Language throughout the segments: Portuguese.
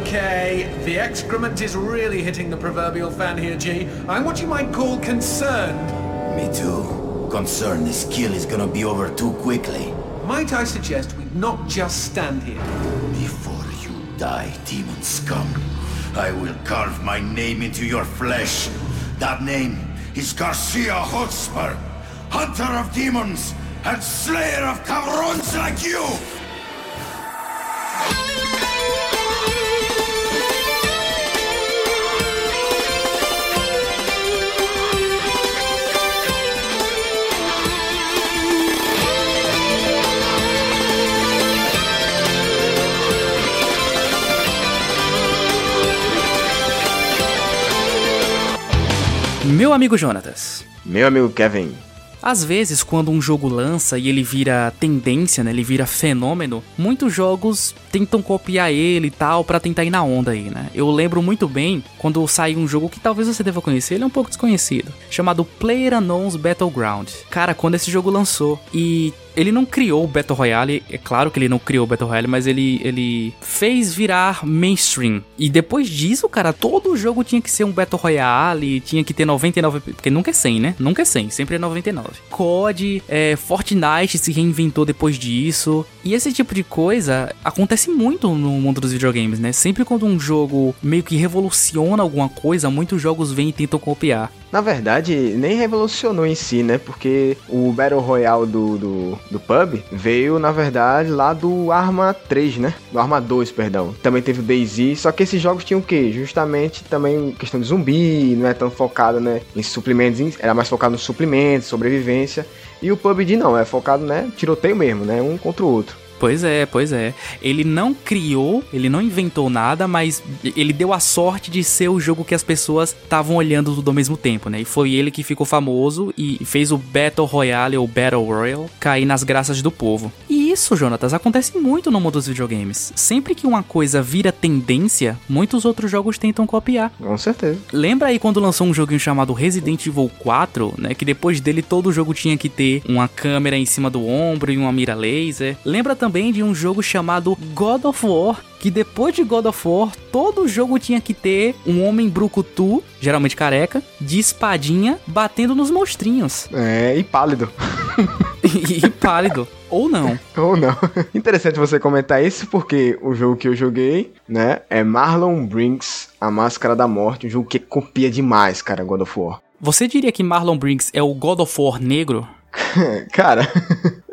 okay. The excrement is really hitting the proverbial fan here, G. I'm what you might call concerned. Me too. Concerned this kill is gonna be over too quickly. Might I suggest we not just stand here? Before you die, demon scum, I will carve my name into your flesh. That name is Garcia Hotspur, hunter of demons and slayer of cabrons like you! Meu amigo Jonatas. Meu amigo Kevin. Às vezes, quando um jogo lança e ele vira tendência, né? Ele vira fenômeno, muitos jogos tentam copiar ele e tal para tentar ir na onda aí, né? Eu lembro muito bem quando saiu um jogo que talvez você deva conhecer, ele é um pouco desconhecido, chamado PlayerUnknown's Battleground. Cara, quando esse jogo lançou e ele não criou o Battle Royale, é claro que ele não criou o Battle Royale, mas ele, ele fez virar mainstream. E depois disso, cara, todo jogo tinha que ser um Battle Royale, tinha que ter 99, porque nunca é 100, né? Nunca é 100, sempre é 99. COD, é, Fortnite se reinventou depois disso. E esse tipo de coisa acontece muito no mundo dos videogames, né? Sempre quando um jogo meio que revoluciona alguma coisa, muitos jogos vêm e tentam copiar. Na verdade, nem revolucionou em si, né? Porque o Battle Royale do, do, do PUB veio, na verdade, lá do Arma 3, né? Do Arma 2, perdão. Também teve o DayZ, só que esses jogos tinham o quê? Justamente também questão de zumbi, não é tão focado, né? Em suplementos, era mais focado nos suplementos, sobrevivência. E o PUBG não, é focado, né? Tiroteio mesmo, né? Um contra o outro. Pois é, pois é. Ele não criou, ele não inventou nada, mas ele deu a sorte de ser o jogo que as pessoas estavam olhando tudo ao mesmo tempo, né? E foi ele que ficou famoso e fez o Battle Royale ou Battle Royale cair nas graças do povo. E isso, Jonatas, acontece muito no mundo dos videogames. Sempre que uma coisa vira tendência, muitos outros jogos tentam copiar. Com certeza. Lembra aí quando lançou um joguinho chamado Resident Evil 4, né? Que depois dele todo jogo tinha que ter uma câmera em cima do ombro e uma mira laser. Lembra também de um jogo chamado God of War, que depois de God of War, todo jogo tinha que ter um homem brucutu, geralmente careca, de espadinha, batendo nos monstrinhos. É, e pálido. e, pálido. Ou não. Ou não. Interessante você comentar isso, porque o jogo que eu joguei, né, é Marlon Brinks, A Máscara da Morte, um jogo que copia demais, cara, God of War. Você diria que Marlon Brinks é o God of War negro? Cara,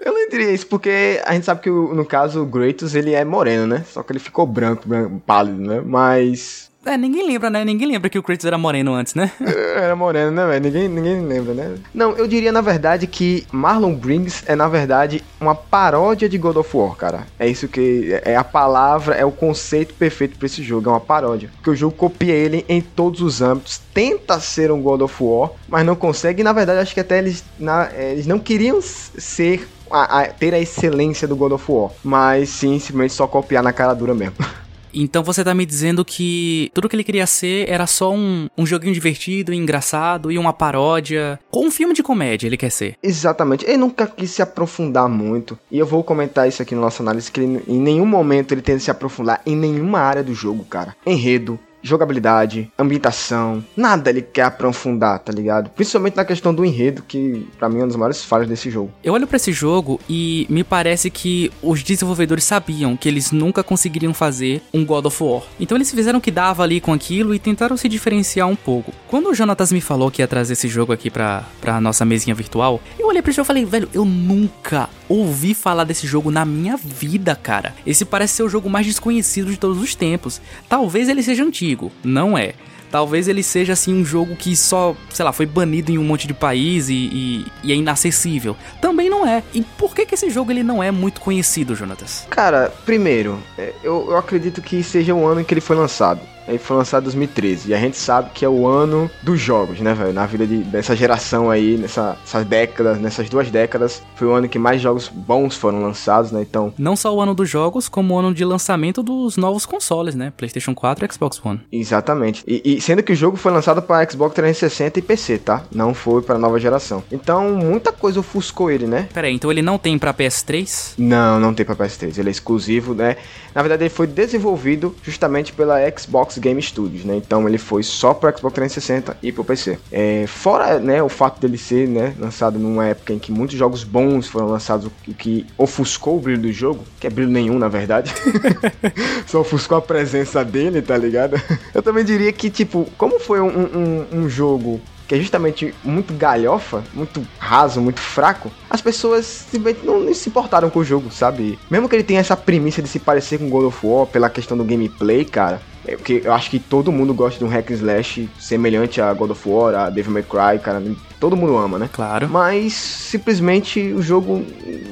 eu não diria isso porque a gente sabe que no caso o Kratos ele é moreno, né? Só que ele ficou branco, branco pálido, né? Mas é, ninguém lembra, né? Ninguém lembra que o Kratos era moreno antes, né? era moreno, né, velho? Ninguém, ninguém lembra, né? Não, eu diria, na verdade, que Marlon Briggs é, na verdade, uma paródia de God of War, cara. É isso que... É a palavra, é o conceito perfeito pra esse jogo. É uma paródia. Porque o jogo copia ele em todos os âmbitos. Tenta ser um God of War, mas não consegue. E, na verdade, acho que até eles, na, é, eles não queriam ser... A, a, ter a excelência do God of War. Mas, sim, simplesmente só copiar na cara dura mesmo. Então você tá me dizendo que tudo que ele queria ser era só um, um joguinho divertido, engraçado e uma paródia. Com um filme de comédia ele quer ser. Exatamente. Ele nunca quis se aprofundar muito. E eu vou comentar isso aqui no nosso análise, que ele, em nenhum momento ele tenta se aprofundar em nenhuma área do jogo, cara. Enredo, jogabilidade, ambientação, nada ele quer aprofundar, tá ligado? Principalmente na questão do enredo, que para mim é uma das maiores falhas desse jogo. Eu olho para esse jogo e me parece que os desenvolvedores sabiam que eles nunca conseguiriam fazer um God of War. Então eles fizeram o que dava ali com aquilo e tentaram se diferenciar um pouco. Quando o Jonatas me falou que ia trazer esse jogo aqui pra, pra nossa mesinha virtual, eu olhei pra jogo e falei, velho, eu nunca ouvi falar desse jogo na minha vida, cara. Esse parece ser o jogo mais desconhecido de todos os tempos. Talvez ele seja antigo não é. Talvez ele seja assim um jogo que só, sei lá, foi banido em um monte de país e, e, e, é inacessível. Também não é. E por que, que esse jogo ele não é muito conhecido, Jonatas? Cara, primeiro, é, eu, eu acredito que seja o ano em que ele foi lançado. Ele foi lançado em 2013. E a gente sabe que é o ano dos jogos, né, velho? Na vida de, dessa geração aí, nessa, nessas décadas, nessas duas décadas, foi o ano que mais jogos bons foram lançados, né? Então. Não só o ano dos jogos, como o ano de lançamento dos novos consoles, né? PlayStation 4 e Xbox One. Exatamente. E, e sendo que o jogo foi lançado para Xbox 360 e PC, tá? Não foi para nova geração. Então, muita coisa ofuscou ele, né? Pera aí, então ele não tem para PS3? Não, não tem para PS3. Ele é exclusivo, né? Na verdade, ele foi desenvolvido justamente pela Xbox Game Studios, né? Então, ele foi só para Xbox 360 e para o PC. É, fora, né, o fato dele ser, né, lançado numa época em que muitos jogos bons foram lançados, o que ofuscou o brilho do jogo, que é brilho nenhum, na verdade. só ofuscou a presença dele, tá ligado? Eu também diria que, tipo, como foi um, um, um jogo que é justamente muito galhofa, muito raso, muito fraco, as pessoas simplesmente não, não, se importaram com o jogo, sabe? Mesmo que ele tenha essa premissa de se parecer com God of War pela questão do gameplay, cara, é porque eu acho que todo mundo gosta de um hack and slash semelhante a God of War, a Devil May Cry, cara. Todo mundo ama, né? Claro. Mas simplesmente o jogo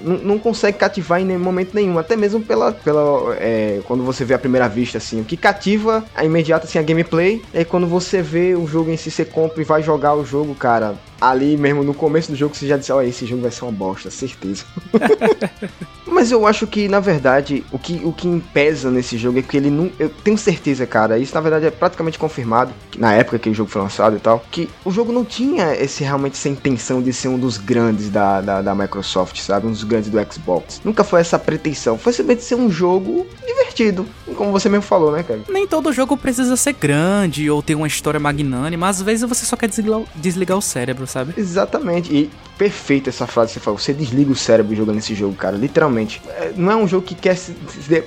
não consegue cativar em nenhum momento nenhum. Até mesmo pela. pela é, quando você vê a primeira vista, assim. O que cativa a imediata assim, a gameplay. É quando você vê o jogo em si, você compra e vai jogar o jogo, cara. Ali mesmo no começo do jogo você já disse, olha, esse jogo vai ser uma bosta, certeza. Mas eu acho que, na verdade, o que, o que pesa nesse jogo é que ele não. Eu tenho certeza, cara. Isso na verdade é praticamente confirmado. na época que o jogo foi lançado e tal. Que o jogo não tinha esse realmente essa intenção de ser um dos grandes da, da, da Microsoft, sabe? Um dos grandes do Xbox. Nunca foi essa pretensão. Foi simplesmente ser um jogo divertido. Como você mesmo falou, né, cara? Nem todo jogo precisa ser grande ou ter uma história magnânima. Às vezes você só quer desligar, desligar o cérebro, sabe? Exatamente. E perfeita essa frase que você falou. Você desliga o cérebro jogando esse jogo, cara. Literalmente. É, não é um jogo que quer se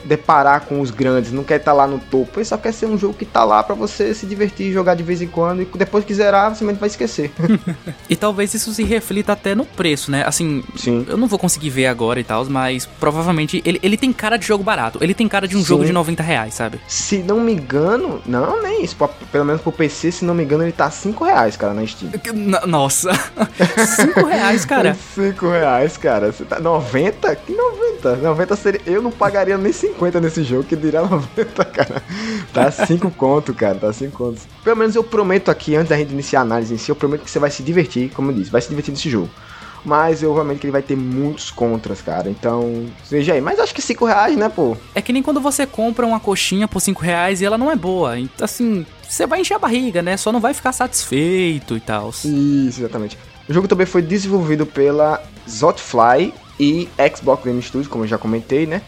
deparar com os grandes, não quer estar tá lá no topo. Ele só quer ser um jogo que tá lá para você se divertir, jogar de vez em quando. E depois que zerar, você vai esquecer. e talvez isso se reflita até no preço, né? Assim, Sim. eu não vou conseguir ver agora e tal, mas provavelmente ele, ele tem cara de jogo barato. Ele tem cara de um Sim. jogo de 90 reais, sabe? Se não me engano, não, nem isso. Pelo menos pro PC, se não me engano, ele tá 5 reais, cara, na Steam. Nossa, 5 reais, cara. 5 reais, cara. Você tá 90? Que 90? 90 seria. Eu não pagaria nem 50 nesse jogo, que diria 90, cara. Tá 5 conto, cara. Tá 5 contos. Pelo menos eu prometo aqui, antes da gente iniciar a análise em si, eu prometo que você vai se divertir, como eu disse, vai se divertir nesse jogo. Mas eu realmente que ele vai ter muitos contras, cara. Então, veja aí. Mas acho que 5 reais, né, pô? É que nem quando você compra uma coxinha por 5 reais e ela não é boa. Então, assim, você vai encher a barriga, né? Só não vai ficar satisfeito e tal. Isso, exatamente. O jogo também foi desenvolvido pela Zotfly e Xbox Game Studios, como eu já comentei, né?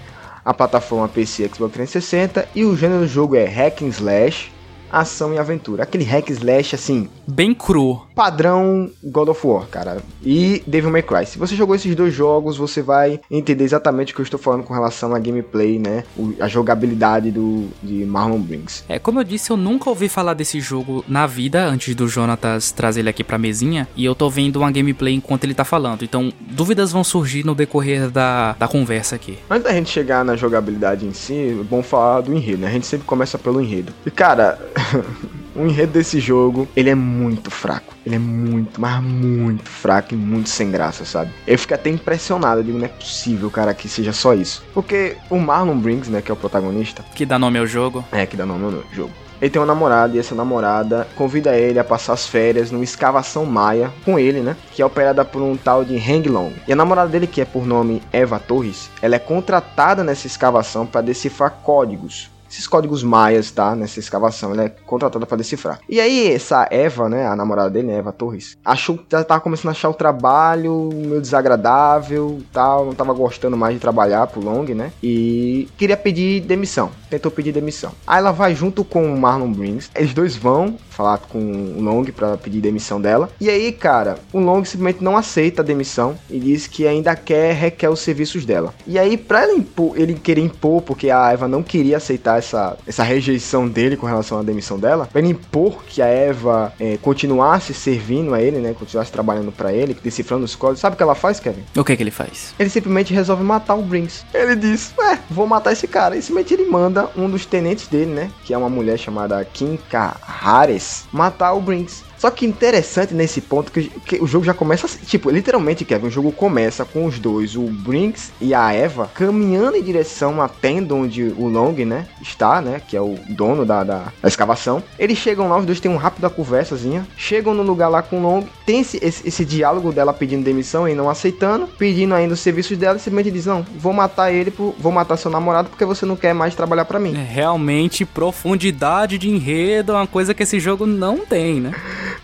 A plataforma PC Xbox 360 e o gênero do jogo é Hack and Slash ação e aventura. Aquele hack slash assim. Bem cru. Padrão God of War, cara. E Devil May Cry. Se você jogou esses dois jogos, você vai entender exatamente o que eu estou falando com relação à gameplay, né? a jogabilidade do, de Marlon Brinks. É, como eu disse, eu nunca ouvi falar desse jogo na vida antes do Jonatas trazer ele aqui pra mesinha. E eu tô vendo uma gameplay enquanto ele tá falando. Então, dúvidas vão surgir no decorrer da, da conversa aqui. Antes da gente chegar na jogabilidade em si, é bom falar do enredo, né? A gente sempre começa pelo enredo. E, cara, o enredo desse jogo, ele é muito fraco. Ele é muito, mas muito fraco e muito sem graça, sabe? Eu fico até impressionado, eu digo, não é possível, cara, que seja só isso. Porque o Marlon Briggs, né, que é o protagonista... Que dá nome ao jogo. É, que dá nome ao jogo. Ele tem uma namorada e essa namorada convida ele a passar as férias numa escavação maia com ele, né? Que é operada por um tal de Hang Long. E a namorada dele, que é por nome Eva Torres, ela é contratada nessa escavação para decifrar códigos esses códigos maias, tá? Nessa escavação. Ela é contratada para decifrar. E aí, essa Eva, né? A namorada dele, né, Eva Torres, achou que já tava começando a achar o trabalho meio desagradável tal. Não tava gostando mais de trabalhar pro Long, né? E queria pedir demissão. Tentou pedir demissão. Aí ela vai junto com o Marlon Briggs. Eles dois vão falar com o Long para pedir demissão dela. E aí, cara, o Long simplesmente não aceita a demissão e diz que ainda quer requer os serviços dela. E aí, pra ele, impor, ele querer impor, porque a Eva não queria aceitar essa, essa rejeição dele com relação à demissão dela, pra ele impor que a Eva é, continuasse servindo a ele, né? Continuasse trabalhando para ele, decifrando os códigos. Sabe o que ela faz, Kevin? O que que ele faz? Ele simplesmente resolve matar o Brinks. Ele diz, ué, vou matar esse cara. E simplesmente ele manda um dos tenentes dele, né? Que é uma mulher chamada Kim Kahares, matar o Brinks. Só que interessante nesse ponto que, que o jogo já começa assim, tipo, literalmente, Kevin, o jogo começa com os dois, o Brinks e a Eva, caminhando em direção à tenda onde o Long, né, está, né, que é o dono da, da, da escavação. Eles chegam lá, os dois têm uma rápida conversazinha, chegam no lugar lá com o Long, tem esse, esse, esse diálogo dela pedindo demissão e não aceitando, pedindo ainda os serviços dela e simplesmente diz, não, vou matar ele, por, vou matar seu namorado porque você não quer mais trabalhar para mim. É, realmente, profundidade de enredo é uma coisa que esse jogo não tem, né?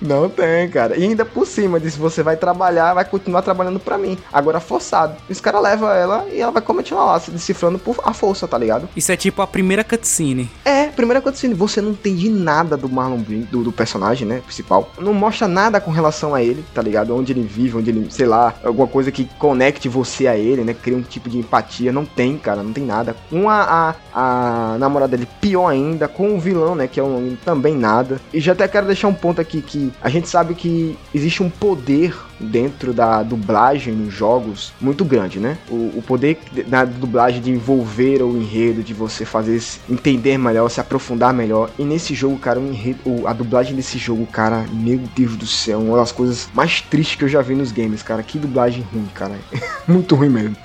Não tem, cara. E ainda por cima disso, você vai trabalhar, vai continuar trabalhando para mim. Agora forçado. Os caras levam ela e ela vai continuar lá se decifrando por a força, tá ligado? Isso é tipo a primeira cutscene. É, primeira cutscene. Você não entende nada do Marlon Brando, do, do, personagem, né, principal. Não mostra nada com relação a ele, tá ligado? Onde ele vive, onde ele, sei lá, alguma coisa que conecte você a ele, né? Cria um tipo de empatia. Não tem, cara, não tem nada. Com a, a, a namorada dele, pior ainda. Com o vilão, né, que é um também nada. E já até quero deixar um ponto aqui que a gente sabe que existe um poder dentro da dublagem nos jogos muito grande, né? O, o poder da dublagem de envolver o enredo, de você fazer entender melhor, se aprofundar melhor. E nesse jogo, cara, o enredo, a dublagem desse jogo, cara, meu Deus do céu, uma das coisas mais tristes que eu já vi nos games, cara. Que dublagem ruim, cara. muito ruim mesmo.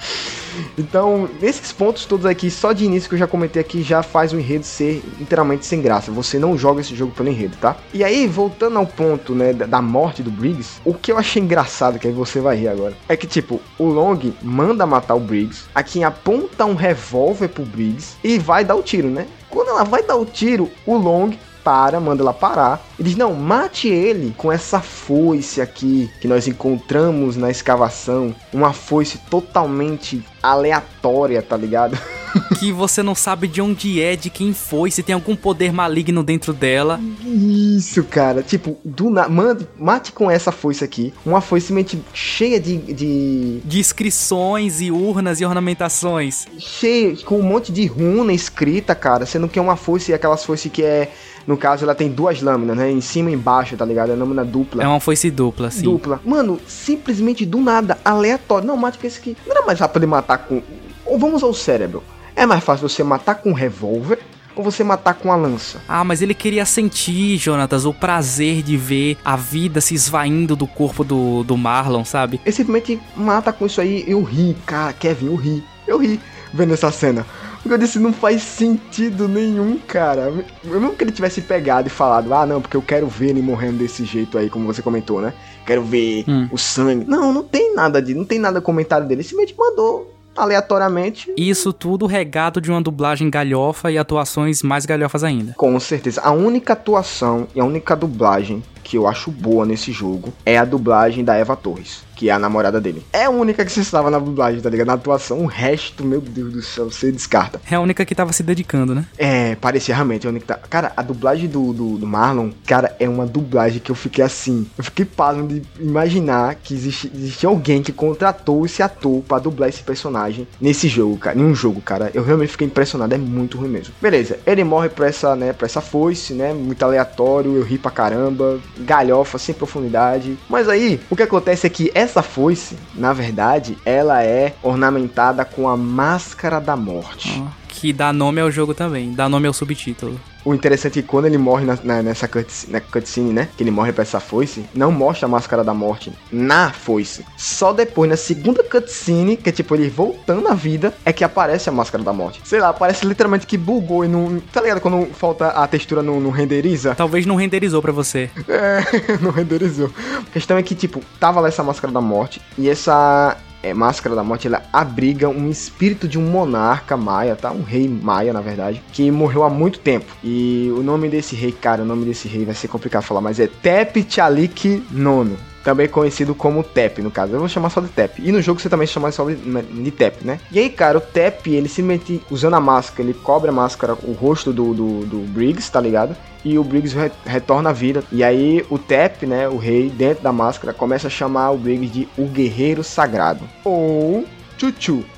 Então, nesses pontos todos aqui, só de início que eu já comentei aqui, já faz o enredo ser inteiramente sem graça. Você não joga esse jogo pelo enredo, tá? E aí, voltando ao ponto, né, da morte do Briggs, o que eu achei engraçado, que aí você vai rir agora, é que, tipo, o Long manda matar o Briggs, a quem aponta um revólver pro Briggs e vai dar o tiro, né? Quando ela vai dar o tiro, o Long para, manda ela parar e diz: Não, mate ele com essa foice aqui que nós encontramos na escavação. Uma foice totalmente aleatória, tá ligado? que você não sabe de onde é, de quem foi, se tem algum poder maligno dentro dela. Isso, cara. Tipo, do na... Mande, mate com essa foice aqui. Uma foice cheia de, de. De inscrições e urnas e ornamentações. Cheia, com um monte de runa escrita, cara. Sendo que é uma foice, aquelas foices que é no caso, ela tem duas lâminas, né? Em cima e embaixo, tá ligado? É lâmina dupla. É uma foice dupla, sim. Dupla. Mano, simplesmente do nada, aleatório. Não, mate esse aqui. Não era mais rápido de matar com. Ou vamos ao cérebro. É mais fácil você matar com um revólver ou você matar com a lança? Ah, mas ele queria sentir, Jonatas, o prazer de ver a vida se esvaindo do corpo do, do Marlon, sabe? Ele simplesmente mata com isso aí. Eu ri, cara, Kevin, eu ri. Eu ri vendo essa cena. Eu disse, não faz sentido nenhum, cara. Mesmo que ele tivesse pegado e falado, ah, não, porque eu quero ver ele morrendo desse jeito aí, como você comentou, né? Quero ver hum. o sangue. Não, não tem nada de, não tem nada comentário dele. Ele simplesmente mandou aleatoriamente. Isso tudo regado de uma dublagem galhofa e atuações mais galhofas ainda. Com certeza. A única atuação e a única dublagem que eu acho boa nesse jogo é a dublagem da Eva Torres que é a namorada dele. É a única que você estava na dublagem, tá ligado? Na atuação, o resto, meu Deus do céu, você descarta. É a única que tava se dedicando, né? É, parecia realmente a única que tá... Cara, a dublagem do, do, do, Marlon, cara, é uma dublagem que eu fiquei assim. Eu fiquei pasmo de imaginar que existe, existe alguém que contratou esse ator para dublar esse personagem nesse jogo, cara. Em um jogo, cara. Eu realmente fiquei impressionado, é muito ruim mesmo. Beleza, ele morre pra essa, né, pra essa foice, né? Muito aleatório, eu ri pra caramba, galhofa, sem profundidade. Mas aí, o que acontece é que essa foice, na verdade, ela é ornamentada com a máscara da morte. Oh, que dá nome ao jogo também, dá nome ao subtítulo. O interessante é que quando ele morre na, na, nessa cutscene, na cutscene, né? Que ele morre pra essa foice, não mostra a máscara da morte na foice. Só depois, na segunda cutscene, que é tipo ele voltando à vida, é que aparece a máscara da morte. Sei lá, parece literalmente que bugou e não. Tá ligado quando falta a textura não, não renderiza? Talvez não renderizou para você. É, não renderizou. A questão é que, tipo, tava lá essa máscara da morte e essa é, Máscara da Morte ela abriga um espírito de um monarca maia, tá? Um rei maia, na verdade, que morreu há muito tempo. E o nome desse rei, cara, o nome desse rei vai ser complicado falar, mas é Tep Chalik Nono. Também conhecido como Tep, no caso. Eu vou chamar só de Tep. E no jogo você também chama só de, de Tep, né? E aí, cara, o Tep, ele simplesmente usando a máscara, ele cobre a máscara, o rosto do, do, do Briggs, tá ligado? e o Briggs re retorna à vida. E aí o Tep, né, o rei, dentro da máscara, começa a chamar o Briggs de o Guerreiro Sagrado. Ou Chuchu.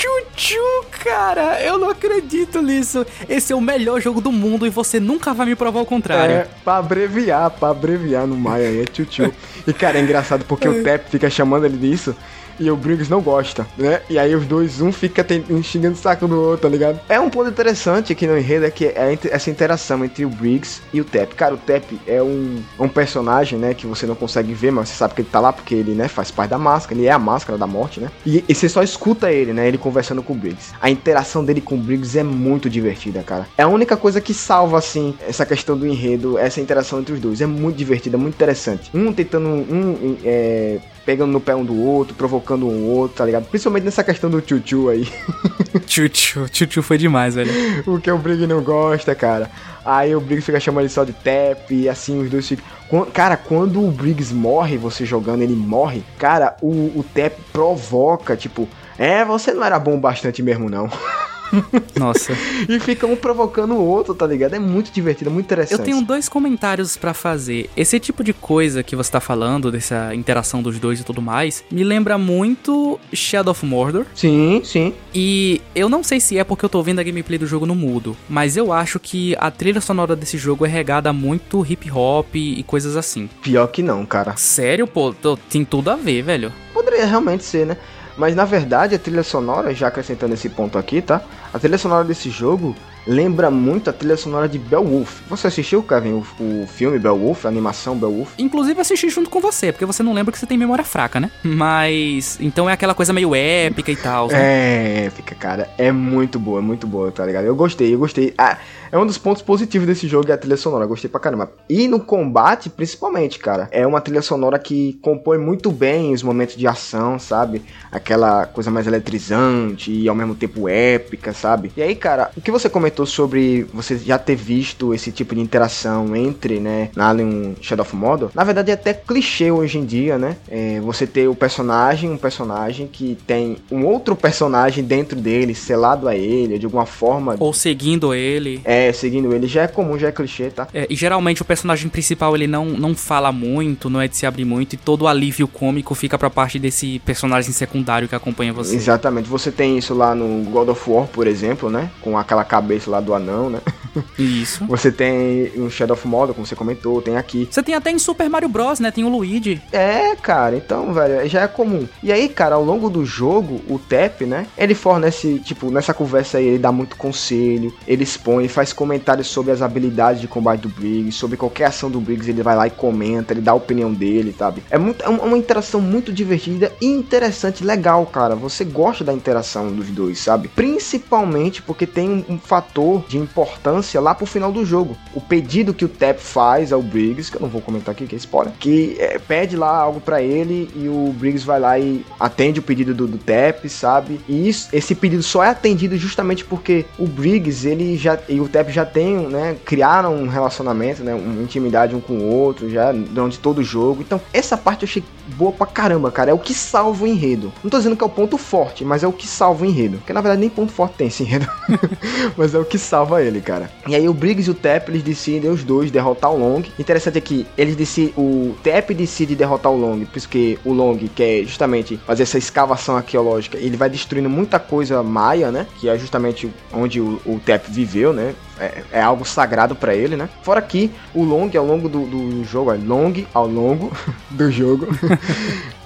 Chuchu, cara, eu não acredito nisso. Esse é o melhor jogo do mundo e você nunca vai me provar o contrário. É, pra abreviar, pra abreviar no Maia aí é Chuchu. e cara, é engraçado porque o Tep fica chamando ele disso E o Briggs não gosta, né? E aí os dois, um fica um xingando o saco do outro, tá ligado? É um ponto interessante aqui no enredo é que é essa interação entre o Briggs e o Tep. Cara, o Tep é um, um personagem, né, que você não consegue ver, mas você sabe que ele tá lá porque ele, né, faz parte da máscara, ele é a máscara da morte, né? E, e você só escuta ele, né, ele conversando com o Briggs. A interação dele com o Briggs é muito divertida, cara. É a única coisa que salva, assim, essa questão do enredo, essa interação entre os dois. É muito divertida, muito interessante. Um tentando, um é, pegando no pé um do outro, provocando um outro, tá ligado? Principalmente nessa questão do tchutchu aí. tchutchu, tchutchu foi demais, velho. o que o Brig não gosta, cara. Aí o Briggs fica chamando ele só de Tap, e assim os dois ficam. Cara, quando o Briggs morre, você jogando, ele morre, cara, o, o Tap provoca, tipo, é, você não era bom bastante mesmo, não. Nossa. e fica um provocando o outro, tá ligado? É muito divertido, é muito interessante. Eu tenho dois comentários para fazer. Esse tipo de coisa que você tá falando, dessa interação dos dois e tudo mais, me lembra muito Shadow of Mordor. Sim, sim. E eu não sei se é porque eu tô vendo a gameplay do jogo no mudo, mas eu acho que a trilha sonora desse jogo é regada muito hip hop e coisas assim. Pior que não, cara. Sério, pô, tem tudo a ver, velho. Poderia realmente ser, né? Mas na verdade a trilha sonora, já acrescentando esse ponto aqui, tá? A trilha sonora desse jogo lembra muito a trilha sonora de Beowulf. Você assistiu, Kevin, o, o filme Beowulf, a animação Beowulf? Inclusive assisti junto com você, porque você não lembra que você tem memória fraca, né? Mas então é aquela coisa meio épica e tal. Né? É, épica, cara. É muito boa, é muito boa, tá ligado? Eu gostei, eu gostei. Ah, é um dos pontos positivos desse jogo é a trilha sonora. Eu gostei pra caramba. E no combate, principalmente, cara. É uma trilha sonora que compõe muito bem os momentos de ação, sabe? Aquela coisa mais eletrizante e ao mesmo tempo épica, sabe? E aí, cara, o que você comentou sobre você já ter visto esse tipo de interação entre, né, Alien Shadow of Mordor, na verdade é até clichê hoje em dia, né? É, você ter o personagem, um personagem que tem um outro personagem dentro dele, selado a ele, de alguma forma. Ou seguindo ele. É, é, seguindo ele. Já é comum, já é clichê, tá? É, e geralmente o personagem principal ele não, não fala muito, não é de se abrir muito, e todo o alívio cômico fica pra parte desse personagem secundário que acompanha você. Exatamente. Você tem isso lá no God of War, por exemplo, né? Com aquela cabeça lá do anão, né? Isso. Você tem no Shadow of Mordor, como você comentou, tem aqui. Você tem até em Super Mario Bros, né? Tem o Luigi. É, cara, então, velho, já é comum. E aí, cara, ao longo do jogo, o Tep, né? Ele fornece, tipo, nessa conversa aí, ele dá muito conselho, ele expõe, faz faz comentários sobre as habilidades de combate do Briggs, sobre qualquer ação do Briggs, ele vai lá e comenta, ele dá a opinião dele, sabe? É, muito, é uma interação muito divertida e interessante, legal, cara. Você gosta da interação dos dois, sabe? Principalmente porque tem um, um fator de importância lá pro final do jogo. O pedido que o Tap faz ao Briggs, que eu não vou comentar aqui, que é spoiler, que é, pede lá algo para ele e o Briggs vai lá e atende o pedido do, do Tap, sabe? E isso, esse pedido só é atendido justamente porque o Briggs, ele já e o Tap já tem, né, criaram um relacionamento, né, uma intimidade um com o outro, já durante todo o jogo. Então, essa parte eu achei boa pra caramba, cara. É o que salva o enredo. Não tô dizendo que é o ponto forte, mas é o que salva o enredo. Porque na verdade nem ponto forte tem esse enredo. mas é o que salva ele, cara. E aí o Briggs e o Tap, eles decidem os dois derrotar o Long. Interessante é que eles decidem, o Tap decide derrotar o Long, porque o Long quer justamente fazer essa escavação arqueológica. Ele vai destruindo muita coisa maia, né? Que é justamente onde o, o Tap viveu, né? É, é algo sagrado para ele, né? Fora que o Long, ao longo do, do jogo, é Long ao longo do jogo,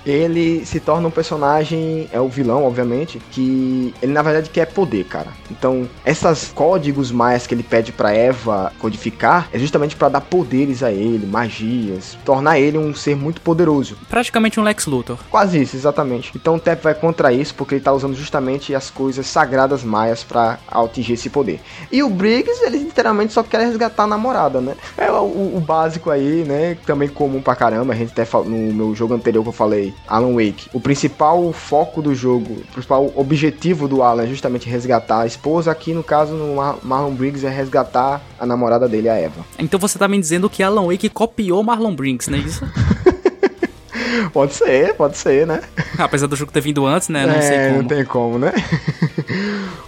ele se torna um personagem, é o vilão, obviamente, que ele na verdade quer poder, cara. Então, esses códigos maias que ele pede para Eva codificar é justamente para dar poderes a ele, magias, tornar ele um ser muito poderoso. Praticamente um Lex Luthor. Quase isso, exatamente. Então o Tep vai contra isso porque ele tá usando justamente as coisas sagradas maias para atingir esse poder. E o Briggs, ele literalmente só quer resgatar a namorada, né? É o, o básico aí, né? Também comum pra caramba. A gente até no meu jogo anterior que eu falei Alan Wake. O principal foco do jogo, o principal objetivo do Alan é justamente resgatar a esposa. Aqui, no caso, no Marlon Briggs é resgatar a namorada dele, a Eva. Então você tá me dizendo que Alan Wake copiou Marlon Briggs, não é isso? pode ser, pode ser, né? Apesar do jogo ter vindo antes, né? Não é, sei como. Não tem como, né?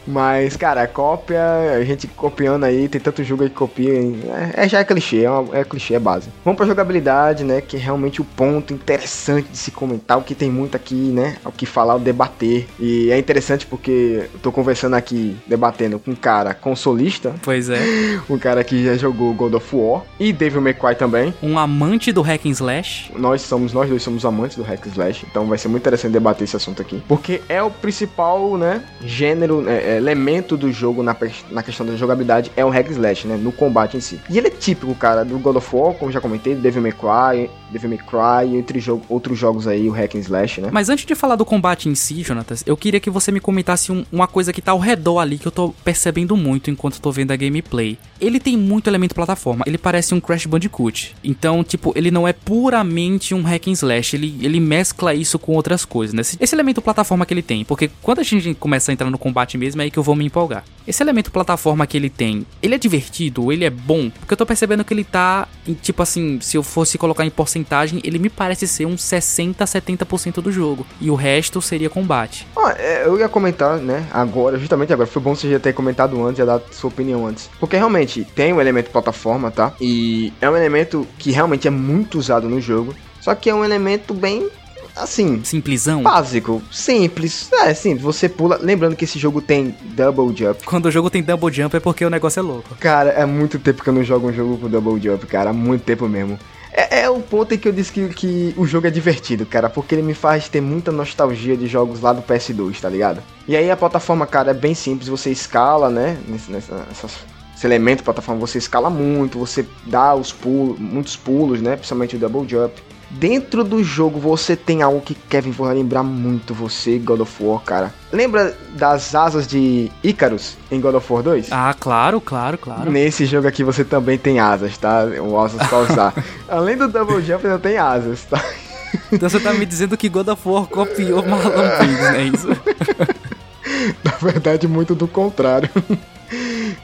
Mas, cara, cópia, a gente copiando aí, tem tanto jogo aí que copia. É, é já é clichê, é, uma, é clichê, é base. Vamos pra jogabilidade, né? Que é realmente o ponto interessante de se comentar, o que tem muito aqui, né? O que falar, o debater. E é interessante porque eu tô conversando aqui, debatendo com um cara consolista. Pois é. Um cara que já jogou God of War e Devil May Cry também. Um amante do hack and slash. Nós somos, nós dois somos amantes do hack slash, então vai ser muito interessante debater esse assunto aqui. Porque é o principal, né, gênero, é, é, elemento do jogo na, na questão da jogabilidade é o hack slash, né, no combate em si. E ele é típico, cara, do God of War, como já comentei, Devil May Cry, Devil May Cry entre jogo, outros jogos aí, o hack slash, né. Mas antes de falar do combate em si, Jonatas, eu queria que você me comentasse um, uma coisa que tá ao redor ali que eu tô percebendo muito enquanto tô vendo a gameplay. Ele tem muito elemento plataforma, ele parece um Crash Bandicoot. Então, tipo, ele não é puramente um hack and ele, ele mescla isso com outras coisas, né? Esse, esse elemento plataforma que ele tem, porque quando a gente começa a entrar no combate mesmo, é aí que eu vou me empolgar. Esse elemento plataforma que ele tem, ele é divertido, ele é bom, porque eu tô percebendo que ele tá, em, tipo assim, se eu fosse colocar em porcentagem, ele me parece ser uns 60, 70% do jogo. E o resto seria combate. Ah, é, eu ia comentar, né, agora, justamente agora, foi bom você já ter comentado antes, já dar sua opinião antes. Porque realmente tem o um elemento plataforma, tá? E é um elemento que realmente é muito usado no jogo. Só que é um elemento bem assim. Simplesão? Básico. Simples. É, sim, você pula. Lembrando que esse jogo tem double jump. Quando o jogo tem double jump é porque o negócio é louco. Cara, é muito tempo que eu não jogo um jogo com double jump, cara. Muito tempo mesmo. É, é o ponto em que eu disse que, que o jogo é divertido, cara, porque ele me faz ter muita nostalgia de jogos lá do PS2, tá ligado? E aí a plataforma, cara, é bem simples, você escala, né? Nessa, nessas esse elemento plataforma você escala muito, você dá os pulos, muitos pulos, né? Principalmente o double jump. Dentro do jogo você tem algo que Kevin vai lembrar muito você, God of War, cara. Lembra das asas de Icarus em God of War 2? Ah, claro, claro, claro. Nesse jogo aqui você também tem asas, tá? Um asas pra usar. Além do double jump, ainda tem asas, tá? Então você tá me dizendo que God of War copiou Marlon Briggs, é isso? Na verdade, muito do contrário.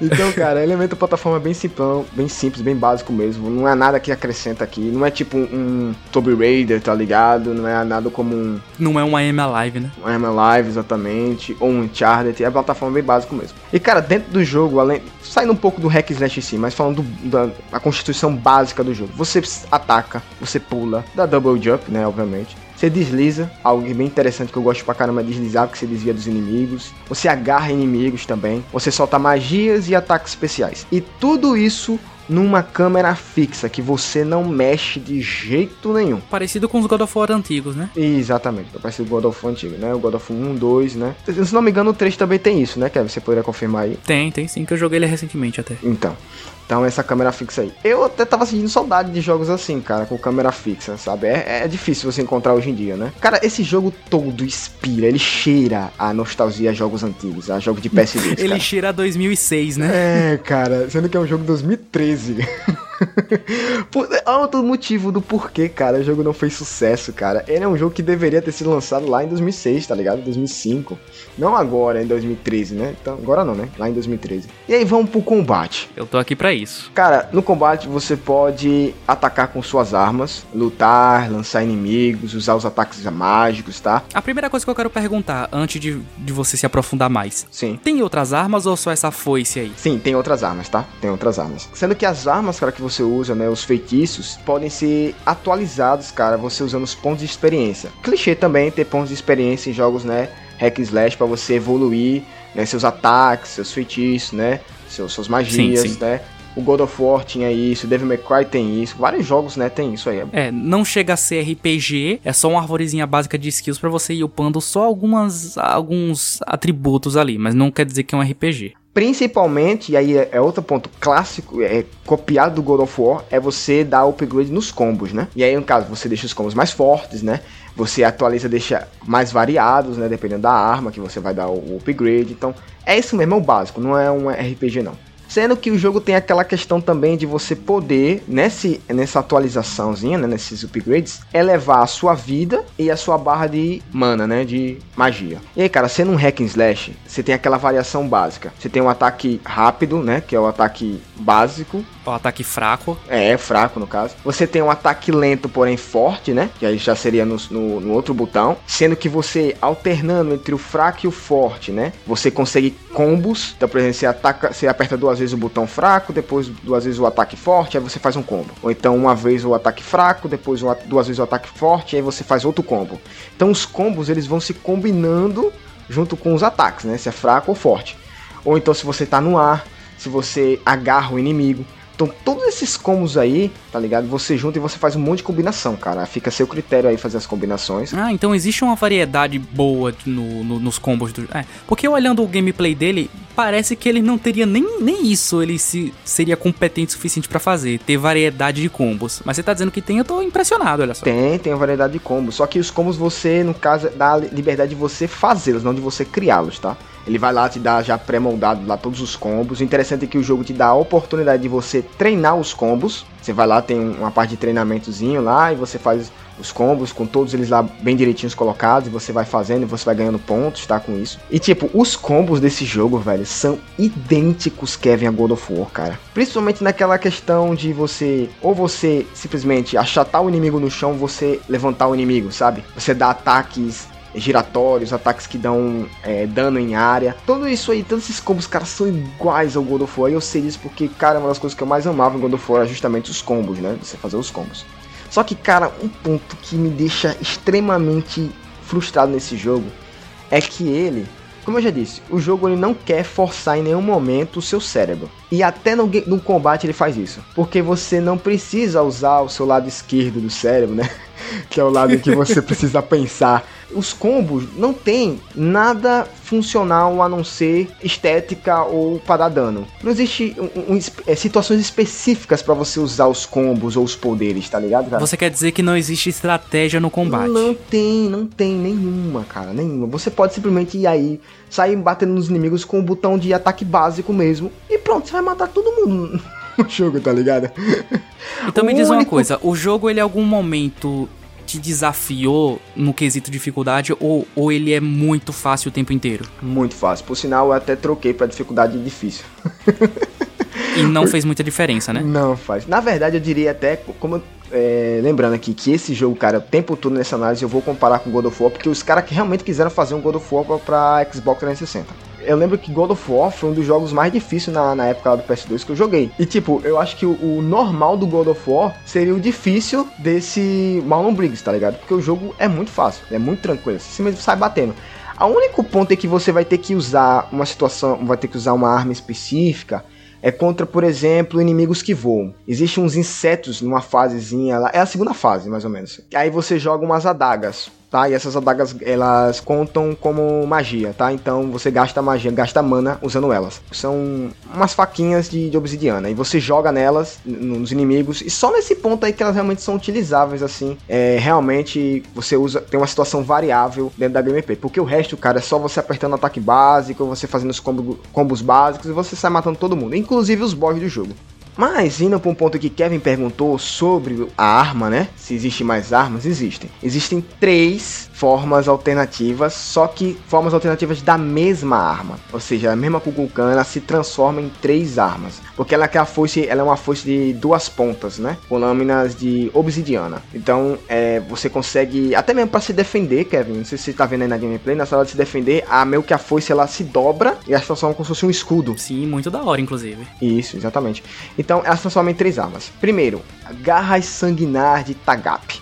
Então, cara, elemento plataforma bem simplão, bem simples, bem básico mesmo. Não é nada que acrescenta aqui. Não é tipo um, um Tomb Raider, tá ligado? Não é nada como um. Não é um Am Alive, né? Um Am Alive, exatamente. Ou um Uncharted. É a plataforma bem básico mesmo. E, cara, dentro do jogo, além. Saindo um pouco do hack slash em si, mas falando do, da a constituição básica do jogo. Você ataca, você pula, dá double jump, né? Obviamente. Você desliza, algo bem interessante que eu gosto pra caramba é deslizar, porque você desvia dos inimigos. Você agarra inimigos também. Você solta magias e ataques especiais. E tudo isso numa câmera fixa, que você não mexe de jeito nenhum. Parecido com os God of War antigos, né? Exatamente, parecido com o God of War antigo, né? O God of War 1, 2, né? Se não me engano, o 3 também tem isso, né, Kevin? Você poderia confirmar aí? Tem, tem sim, que eu joguei ele recentemente até. Então. Então, essa câmera fixa aí. Eu até tava sentindo saudade de jogos assim, cara, com câmera fixa, sabe? É, é, difícil você encontrar hoje em dia, né? Cara, esse jogo todo inspira, ele cheira a nostalgia a jogos antigos, a jogos de PS2. ele cara. cheira a 2006, né? É, cara, sendo que é um jogo de 2013. crazy. Por, há outro motivo do porquê, cara, o jogo não fez sucesso, cara. Ele é um jogo que deveria ter sido lançado lá em 2006, tá ligado? 2005. Não agora, em 2013, né? Então, agora não, né? Lá em 2013. E aí vamos pro combate. Eu tô aqui para isso. Cara, no combate você pode atacar com suas armas, lutar, lançar inimigos, usar os ataques mágicos, tá? A primeira coisa que eu quero perguntar, antes de, de você se aprofundar mais. Sim. Tem outras armas ou só essa foice aí? Sim, tem outras armas, tá? Tem outras armas. Sendo que as armas, cara, que você usa, né? Os feitiços, podem ser atualizados, cara, você usando os pontos de experiência. Clichê também ter pontos de experiência em jogos, né? Hack slash para você evoluir, né? Seus ataques, seus feitiços, né? Seus, suas magias, sim, sim. né? O God of War tinha isso, Devil May Cry tem isso, vários jogos, né, tem isso aí. É, não chega a ser RPG, é só uma arvorezinha básica de skills para você ir upando só algumas alguns atributos ali, mas não quer dizer que é um RPG. Principalmente, e aí é, é outro ponto clássico, é copiado do God of War, é você dar upgrade nos combos, né? E aí, no caso, você deixa os combos mais fortes, né? Você atualiza, deixa mais variados, né? Dependendo da arma que você vai dar o upgrade. Então, é isso mesmo, é o básico, não é um RPG não. Sendo que o jogo tem aquela questão também de você poder, nesse, nessa atualizaçãozinha, né, nesses upgrades, elevar a sua vida e a sua barra de mana, né, de magia. E aí, cara, sendo um hack and slash, você tem aquela variação básica. Você tem um ataque rápido, né, que é o ataque básico, O ataque fraco. É, é fraco no caso. Você tem um ataque lento, porém forte, né? Que aí já seria no, no, no, outro botão. Sendo que você, alternando entre o fraco e o forte, né? Você consegue combos. Então, por exemplo, você, ataca, você aperta duas vezes o botão fraco, depois duas vezes o ataque forte, aí você faz um combo. Ou então uma vez o ataque fraco, depois duas vezes o ataque forte, aí você faz outro combo. Então os combos eles vão se combinando junto com os ataques, né? Se é fraco ou forte. Ou então se você tá no ar, se você agarra o inimigo. Então, todos esses combos aí, tá ligado? Você junta e você faz um monte de combinação, cara. Fica a seu critério aí fazer as combinações. Ah, então existe uma variedade boa no, no, nos combos do. É, porque olhando o gameplay dele, parece que ele não teria nem, nem isso. Ele se, seria competente o suficiente para fazer, ter variedade de combos. Mas você tá dizendo que tem, eu tô impressionado, olha só. Tem, tem uma variedade de combos. Só que os combos você, no caso, dá liberdade de você fazê-los, não de você criá-los, tá? Ele vai lá te dar já pré-moldado lá todos os combos. O interessante é que o jogo te dá a oportunidade de você treinar os combos. Você vai lá, tem uma parte de treinamentozinho lá e você faz os combos com todos eles lá bem direitinhos colocados e você vai fazendo e você vai ganhando pontos, tá com isso. E tipo, os combos desse jogo, velho, são idênticos Kevin a God of War, cara. Principalmente naquela questão de você ou você simplesmente achatar o inimigo no chão, você levantar o inimigo, sabe? Você dá ataques giratórios, ataques que dão é, dano em área. Tudo isso aí, todos esses combos, cara, são iguais ao God of War. E eu sei disso porque, cara, uma das coisas que eu mais amava em God of War era justamente os combos, né? Você fazer os combos. Só que, cara, um ponto que me deixa extremamente frustrado nesse jogo é que ele, como eu já disse, o jogo ele não quer forçar em nenhum momento o seu cérebro. E até no, no combate ele faz isso. Porque você não precisa usar o seu lado esquerdo do cérebro, né? que é o lado em que você precisa pensar os combos não tem nada funcional a não ser estética ou para dar dano. Não existe um, um, é, situações específicas para você usar os combos ou os poderes, tá ligado, cara? Você quer dizer que não existe estratégia no combate? Não tem, não tem nenhuma, cara, nenhuma. Você pode simplesmente ir aí, sair batendo nos inimigos com o botão de ataque básico mesmo e pronto, você vai matar todo mundo no jogo, tá ligado? Então me diz único... uma coisa, o jogo ele em algum momento te desafiou no quesito dificuldade ou, ou ele é muito fácil o tempo inteiro? Muito fácil. Por sinal, eu até troquei para dificuldade difícil. e não fez muita diferença, né? Não faz. Na verdade, eu diria até, como é, lembrando aqui que esse jogo, cara, o tempo todo nessa análise eu vou comparar com God of War, porque os caras que realmente quiseram fazer um God of War pra Xbox 360 eu lembro que God of War foi um dos jogos mais difíceis na, na época do PS2 que eu joguei. E tipo, eu acho que o, o normal do God of War seria o difícil desse Marlon Briggs, tá ligado? Porque o jogo é muito fácil, é muito tranquilo, você simplesmente sai batendo. O único ponto é que você vai ter que usar uma situação, vai ter que usar uma arma específica é contra, por exemplo, inimigos que voam. Existem uns insetos numa fasezinha lá, é a segunda fase, mais ou menos. Aí você joga umas adagas tá? E essas adagas elas contam como magia, tá? Então você gasta magia, gasta mana usando elas. São umas faquinhas de, de obsidiana e você joga nelas nos inimigos e só nesse ponto aí que elas realmente são utilizáveis assim. É, realmente você usa tem uma situação variável dentro da gameplay, porque o resto, cara, é só você apertando ataque básico, você fazendo os combos, combos básicos e você sai matando todo mundo, inclusive os boss do jogo. Mas indo para um ponto que Kevin perguntou sobre a arma, né? Se existe mais armas, existem. Existem três formas alternativas, só que formas alternativas da mesma arma. Ou seja, a mesma Kukulkan se transforma em três armas, porque ela é a foice, ela é uma foice de duas pontas, né? Com lâminas de obsidiana. Então, é, você consegue até mesmo para se defender, Kevin. Não sei se você tá vendo aí na gameplay, na sala de se defender, a meio que a foice ela se dobra e ela se transforma como se fosse um escudo. Sim, muito da hora, inclusive. Isso, exatamente. Então, ela se transforma em três armas. Primeiro, garras sanguinar de Tagap.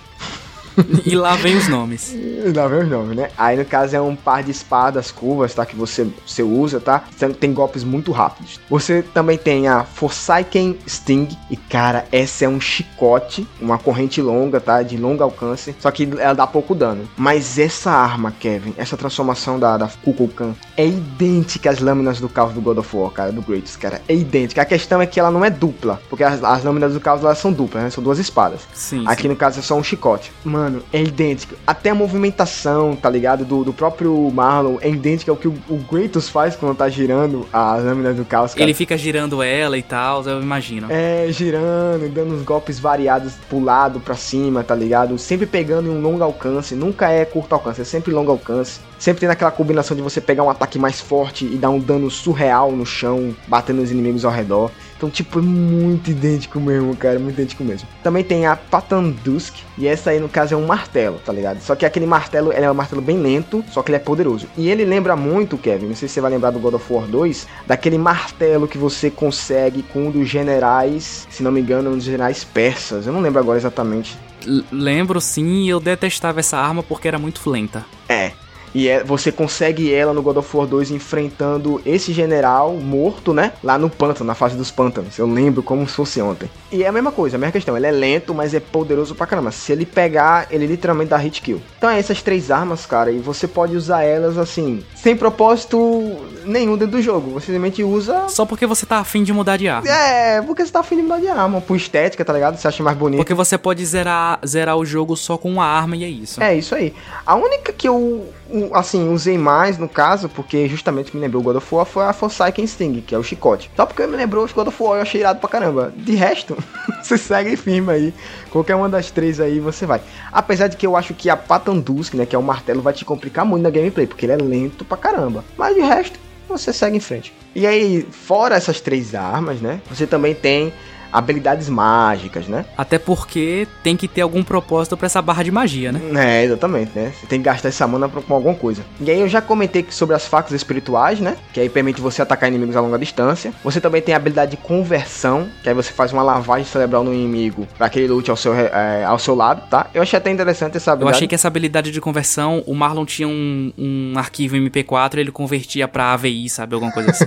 e lá vem os nomes. E lá vem os nomes, né? Aí no caso é um par de espadas curvas, tá? Que você, você usa, tá? Tem golpes muito rápidos. Você também tem a Forsaken Sting. E cara, essa é um chicote, uma corrente longa, tá? De longo alcance. Só que ela dá pouco dano. Mas essa arma, Kevin, essa transformação da, da Kukulkan é idêntica às lâminas do caos do God of War, cara, do Greatest, cara. É idêntica. A questão é que ela não é dupla. Porque as, as lâminas do caos elas são duplas, né? São duas espadas. Sim. Aqui sim. no caso é só um chicote. Mano, mano, é idêntico. Até a movimentação, tá ligado? Do, do próprio Marlon é idêntica ao que o, o Kratos faz quando tá girando as lâminas do caos. Cara. Ele fica girando ela e tal, eu imagino. É, girando, dando uns golpes variados pro lado, pra cima, tá ligado? Sempre pegando em um longo alcance, nunca é curto alcance, é sempre longo alcance. Sempre tem aquela combinação de você pegar um ataque mais forte e dar um dano surreal no chão, batendo os inimigos ao redor. Então, tipo, é muito idêntico mesmo, cara, muito idêntico mesmo. Também tem a Patandusk, e essa aí, no caso, é um martelo, tá ligado? Só que aquele martelo, ele é um martelo bem lento, só que ele é poderoso. E ele lembra muito, Kevin, não sei se você vai lembrar do God of War 2, daquele martelo que você consegue com um dos generais, se não me engano, um dos generais persas. Eu não lembro agora exatamente. L lembro sim, e eu detestava essa arma porque era muito lenta. É, e é, você consegue ela no God of War 2 enfrentando esse general morto, né? Lá no pântano, na fase dos pântanos. Eu lembro como se fosse ontem. E é a mesma coisa, a mesma questão. Ele é lento, mas é poderoso pra caramba. Se ele pegar, ele literalmente dá hit kill. Então é essas três armas, cara, e você pode usar elas assim, sem propósito nenhum dentro do jogo. Você simplesmente usa. Só porque você tá afim de mudar de arma. É, porque você tá afim de mudar de arma. Por estética, tá ligado? Você acha mais bonito. Porque você pode zerar, zerar o jogo só com uma arma e é isso. É, isso aí. A única que eu assim, usei mais no caso, porque justamente me lembrou o God of War, foi a Forsaken Sting, que é o chicote. Só porque me lembrou o God of War, eu achei irado pra caramba. De resto, você segue firme aí. Qualquer uma das três aí você vai. Apesar de que eu acho que a Patandusk, né, que é o martelo, vai te complicar muito na gameplay, porque ele é lento pra caramba. Mas de resto, você segue em frente. E aí, fora essas três armas, né, você também tem habilidades mágicas, né? Até porque tem que ter algum propósito para essa barra de magia, né? É, exatamente, né? Você tem que gastar essa mana com alguma coisa. E aí eu já comentei sobre as facas espirituais, né? Que aí permite você atacar inimigos a longa distância. Você também tem a habilidade de conversão, que aí você faz uma lavagem cerebral no inimigo para que ele lute ao seu, é, ao seu lado, tá? Eu achei até interessante essa habilidade. Eu achei que essa habilidade de conversão, o Marlon tinha um, um arquivo MP4 e ele convertia pra AVI, sabe? Alguma coisa assim.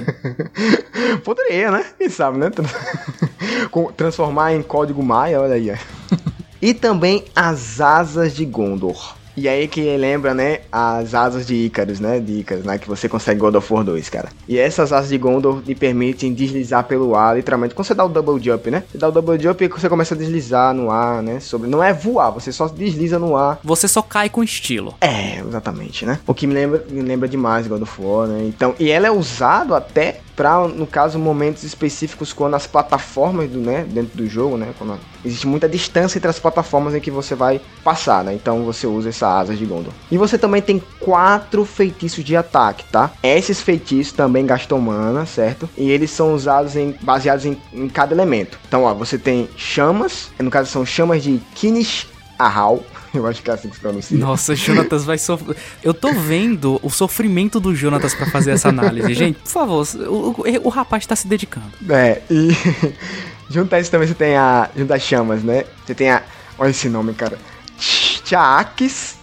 Poderia, né? Quem sabe, né? transformar em código Maia, olha aí. e também as asas de Gondor. E aí que lembra, né, as asas de Icarus, né, de Icarus, né, que você consegue God of War 2, cara. E essas asas de Gondor lhe permitem deslizar pelo ar, literalmente. Quando você dá o double jump, né, você dá o double jump e você começa a deslizar no ar, né, sobre... Não é voar, você só desliza no ar. Você só cai com estilo. É, exatamente, né. O que me lembra, me lembra demais God of War, né. Então, e ela é usado até para no caso momentos específicos quando as plataformas do né dentro do jogo né quando existe muita distância entre as plataformas em que você vai passar né então você usa essa asa de Gondor. E você também tem quatro feitiços de ataque tá? Esses feitiços também gastam mana certo? E eles são usados em baseados em, em cada elemento. Então ó você tem chamas no caso são chamas de Kinish Ahau Eu acho que é assim que se pronuncia. Nossa, Jonatas vai sofrer. Eu tô vendo o sofrimento do Jonatas para fazer essa análise. Gente, por favor, o, o, o rapaz tá se dedicando. É, e junto a isso também você tem a. Junto às chamas, né? Você tem a. Olha esse nome, cara. Chaax.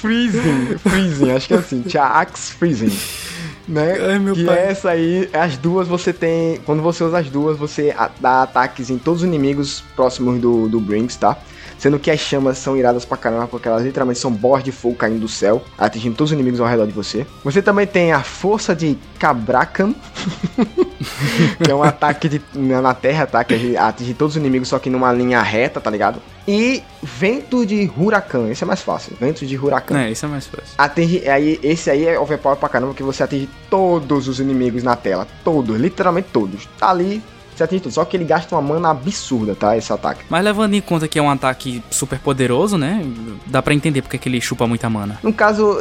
freezing. Freezing, acho que é assim. Chaax Freezing né? Ai, meu que pai. essa aí, as duas você tem. Quando você usa as duas, você dá ataques em todos os inimigos próximos do, do Brinks, tá? Sendo que as chamas são iradas pra caramba, porque elas literalmente são bolas de fogo caindo do céu, atingindo todos os inimigos ao redor de você. Você também tem a força de Cabracam, que é um ataque de, na terra, tá? Que atinge todos os inimigos, só que numa linha reta, tá ligado? E vento de huracão, esse é mais fácil. Vento de huracão. É, esse é mais fácil. Atinge, aí, esse aí é overpower pra caramba, que você atinge todos os inimigos na tela. Todos, literalmente todos. Tá ali, você atinge tudo. Só que ele gasta uma mana absurda, tá? Esse ataque. Mas levando em conta que é um ataque super poderoso, né? Dá pra entender porque que ele chupa muita mana. No caso,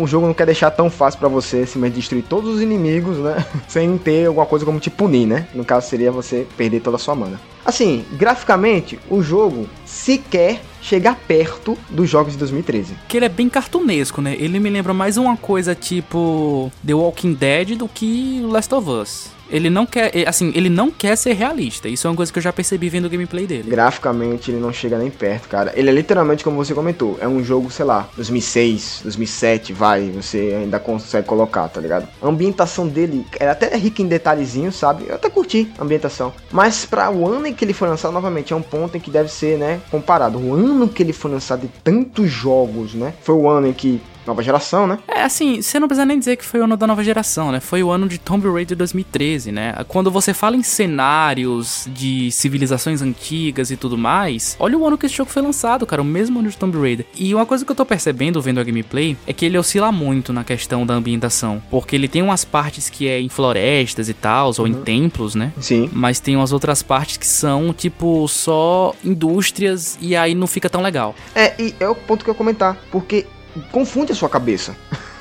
o jogo não quer deixar tão fácil para você se destruir todos os inimigos, né? Sem ter alguma coisa como te punir, né? No caso seria você perder toda a sua mana. Assim, graficamente, o jogo sequer chegar perto dos jogos de 2013. Que ele é bem cartunesco, né? Ele me lembra mais uma coisa tipo The Walking Dead do que Last of Us. Ele não quer, assim, ele não quer ser realista. Isso é uma coisa que eu já percebi vendo o gameplay dele. Graficamente, ele não chega nem perto, cara. Ele é literalmente como você comentou, é um jogo, sei lá, 2006, 2007, vai, você ainda consegue colocar, tá ligado? A ambientação dele é até rica em detalhezinhos, sabe? Eu até curti a ambientação. Mas para o ano em que ele foi lançado, novamente, é um ponto em que deve ser, né, comparado. O ano que ele foi lançado de tantos jogos, né? Foi o ano em que nova geração, né? É, assim, você não precisa nem dizer que foi o ano da nova geração, né? Foi o ano de Tomb Raider 2013, né? Quando você fala em cenários de civilizações antigas e tudo mais, olha o ano que esse jogo foi lançado, cara, o mesmo ano de Tomb Raider. E uma coisa que eu tô percebendo vendo a gameplay é que ele oscila muito na questão da ambientação, porque ele tem umas partes que é em florestas e tal, ou uhum. em templos, né? Sim. Mas tem umas outras partes que são, tipo, só indústrias e aí não fica tão legal. É, e é o ponto que eu ia comentar, porque confunde a sua cabeça.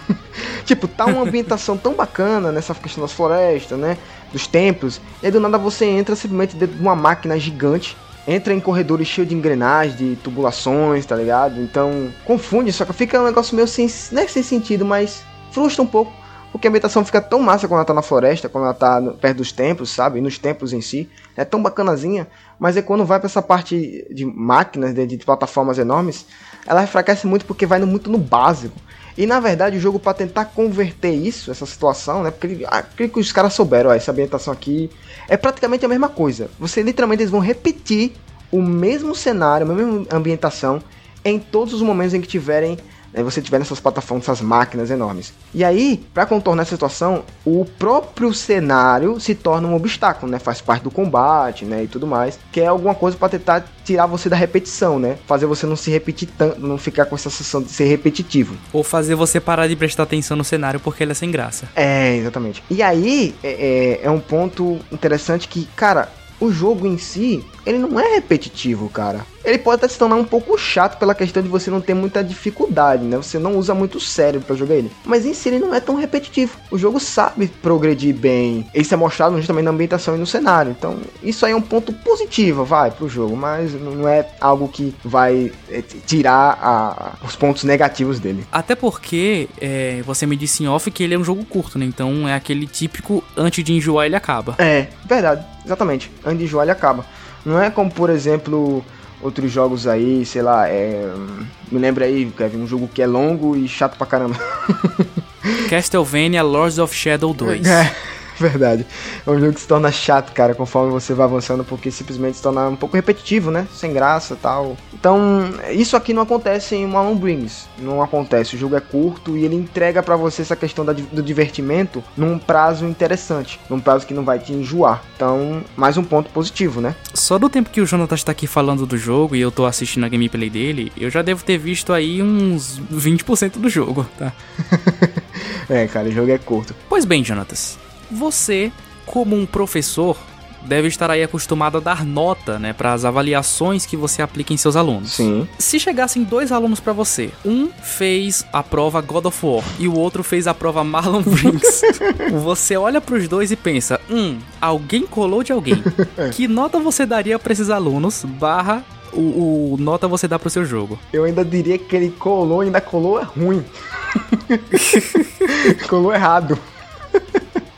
tipo, tá uma ambientação tão bacana nessa questão das florestas, né? Dos templos. E aí do nada você entra simplesmente dentro de uma máquina gigante. Entra em corredores cheios de engrenagens, de tubulações, tá ligado? Então, confunde, só que fica um negócio meio sem, não é sem sentido, mas frustra um pouco. Porque a ambientação fica tão massa quando ela tá na floresta, quando ela tá perto dos templos, sabe? Nos templos em si. É tão bacanazinha. Mas é quando vai para essa parte de máquinas, de, de, plataformas enormes, ela enfraquece muito porque vai muito no básico. E na verdade o jogo para tentar converter isso, essa situação, né? Porque aquilo que os caras souberam, ó, essa ambientação aqui é praticamente a mesma coisa. Você literalmente eles vão repetir o mesmo cenário, a mesma ambientação em todos os momentos em que tiverem né, você tiver nessas plataformas, essas máquinas enormes. E aí, para contornar essa situação, o próprio cenário se torna um obstáculo, né? Faz parte do combate, né? E tudo mais. Que é alguma coisa para tentar tirar você da repetição, né? Fazer você não se repetir tanto, não ficar com essa sensação de ser repetitivo. Ou fazer você parar de prestar atenção no cenário porque ele é sem graça. É, exatamente. E aí, é, é, é um ponto interessante que, cara, o jogo em si, ele não é repetitivo, cara. Ele pode até se tornar um pouco chato pela questão de você não ter muita dificuldade, né? Você não usa muito cérebro para jogar ele. Mas em si ele não é tão repetitivo. O jogo sabe progredir bem. Isso é mostrado justamente na ambientação e no cenário. Então, isso aí é um ponto positivo, vai, pro jogo. Mas não é algo que vai é, tirar a, os pontos negativos dele. Até porque é, você me disse em off que ele é um jogo curto, né? Então é aquele típico antes de enjoar ele acaba. É, verdade. Exatamente. Antes de enjoar ele acaba. Não é como, por exemplo, outros jogos aí, sei lá, é... me lembra aí, Kevin, um jogo que é longo e chato pra caramba. Castlevania Lords of Shadow 2. É. Verdade. É um jogo que se torna chato, cara, conforme você vai avançando, porque simplesmente se torna um pouco repetitivo, né? Sem graça tal. Então, isso aqui não acontece em Malone Brings. Não acontece. O jogo é curto e ele entrega para você essa questão da, do divertimento num prazo interessante. Num prazo que não vai te enjoar. Então, mais um ponto positivo, né? Só do tempo que o Jonathan está aqui falando do jogo e eu tô assistindo a gameplay dele, eu já devo ter visto aí uns 20% do jogo, tá? é, cara, o jogo é curto. Pois bem, Jonatas. Você, como um professor, deve estar aí acostumado a dar nota, né, para as avaliações que você aplica em seus alunos. Sim. Se chegassem dois alunos para você, um fez a prova God of War e o outro fez a prova Marlon Brinks, você olha para os dois e pensa, hum, alguém colou de alguém. que nota você daria para esses alunos? Barra o, o, nota você dá pro seu jogo? Eu ainda diria que ele colou, ainda colou é ruim. colou errado.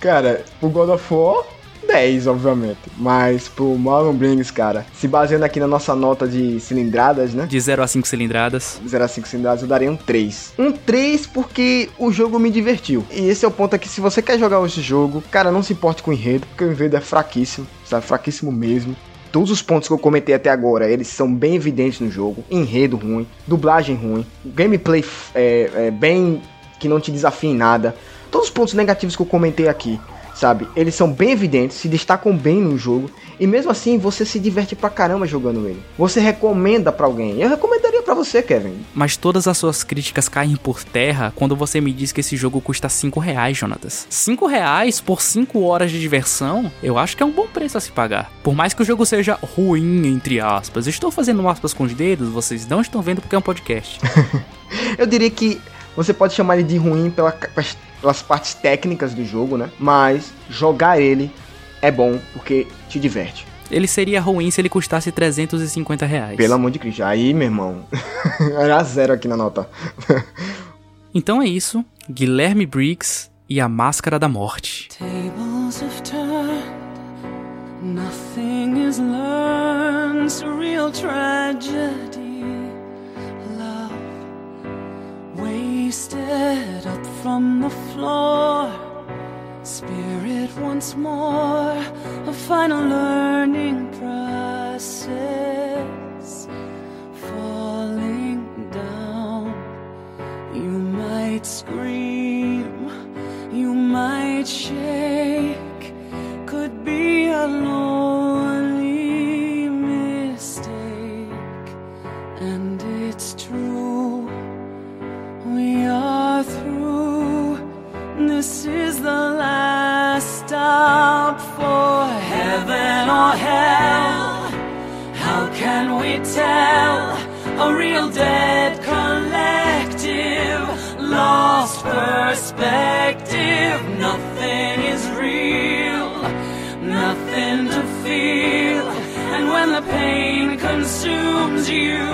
Cara, o God of War, 10, obviamente. Mas pro Marlon Brings, cara, se baseando aqui na nossa nota de cilindradas, né? De 0 a 5 cilindradas. 0 a 5 cilindradas, eu daria um 3. Um 3 porque o jogo me divertiu. E esse é o ponto aqui, se você quer jogar esse jogo, cara, não se importe com o enredo, porque o enredo é fraquíssimo, sabe? Fraquíssimo mesmo. Todos os pontos que eu comentei até agora, eles são bem evidentes no jogo. Enredo ruim, dublagem ruim, gameplay é, é bem que não te desafia em nada todos os pontos negativos que eu comentei aqui, sabe? Eles são bem evidentes, se destacam bem no jogo e mesmo assim você se diverte pra caramba jogando ele. Você recomenda para alguém. Eu recomendaria para você, Kevin. Mas todas as suas críticas caem por terra quando você me diz que esse jogo custa 5 reais, Jonatas. 5 reais por 5 horas de diversão, eu acho que é um bom preço a se pagar. Por mais que o jogo seja ruim, entre aspas. Estou fazendo aspas com os dedos, vocês não estão vendo porque é um podcast. eu diria que você pode chamar ele de ruim pela, pelas partes técnicas do jogo, né? Mas jogar ele é bom porque te diverte. Ele seria ruim se ele custasse 350 reais. Pelo amor de Cristo. Aí, meu irmão, era zero aqui na nota. então é isso. Guilherme Briggs e a Máscara da Morte. Tables have turned, nothing is learned, surreal tragedy. Wasted up from the floor. Spirit once more, a final learning process. Falling down, you might scream, you might shake, could be lonely we are through. This is the last stop for heaven or hell. How can we tell? A real dead collective lost perspective, nothing is real, nothing to feel. And when the pain consumes you,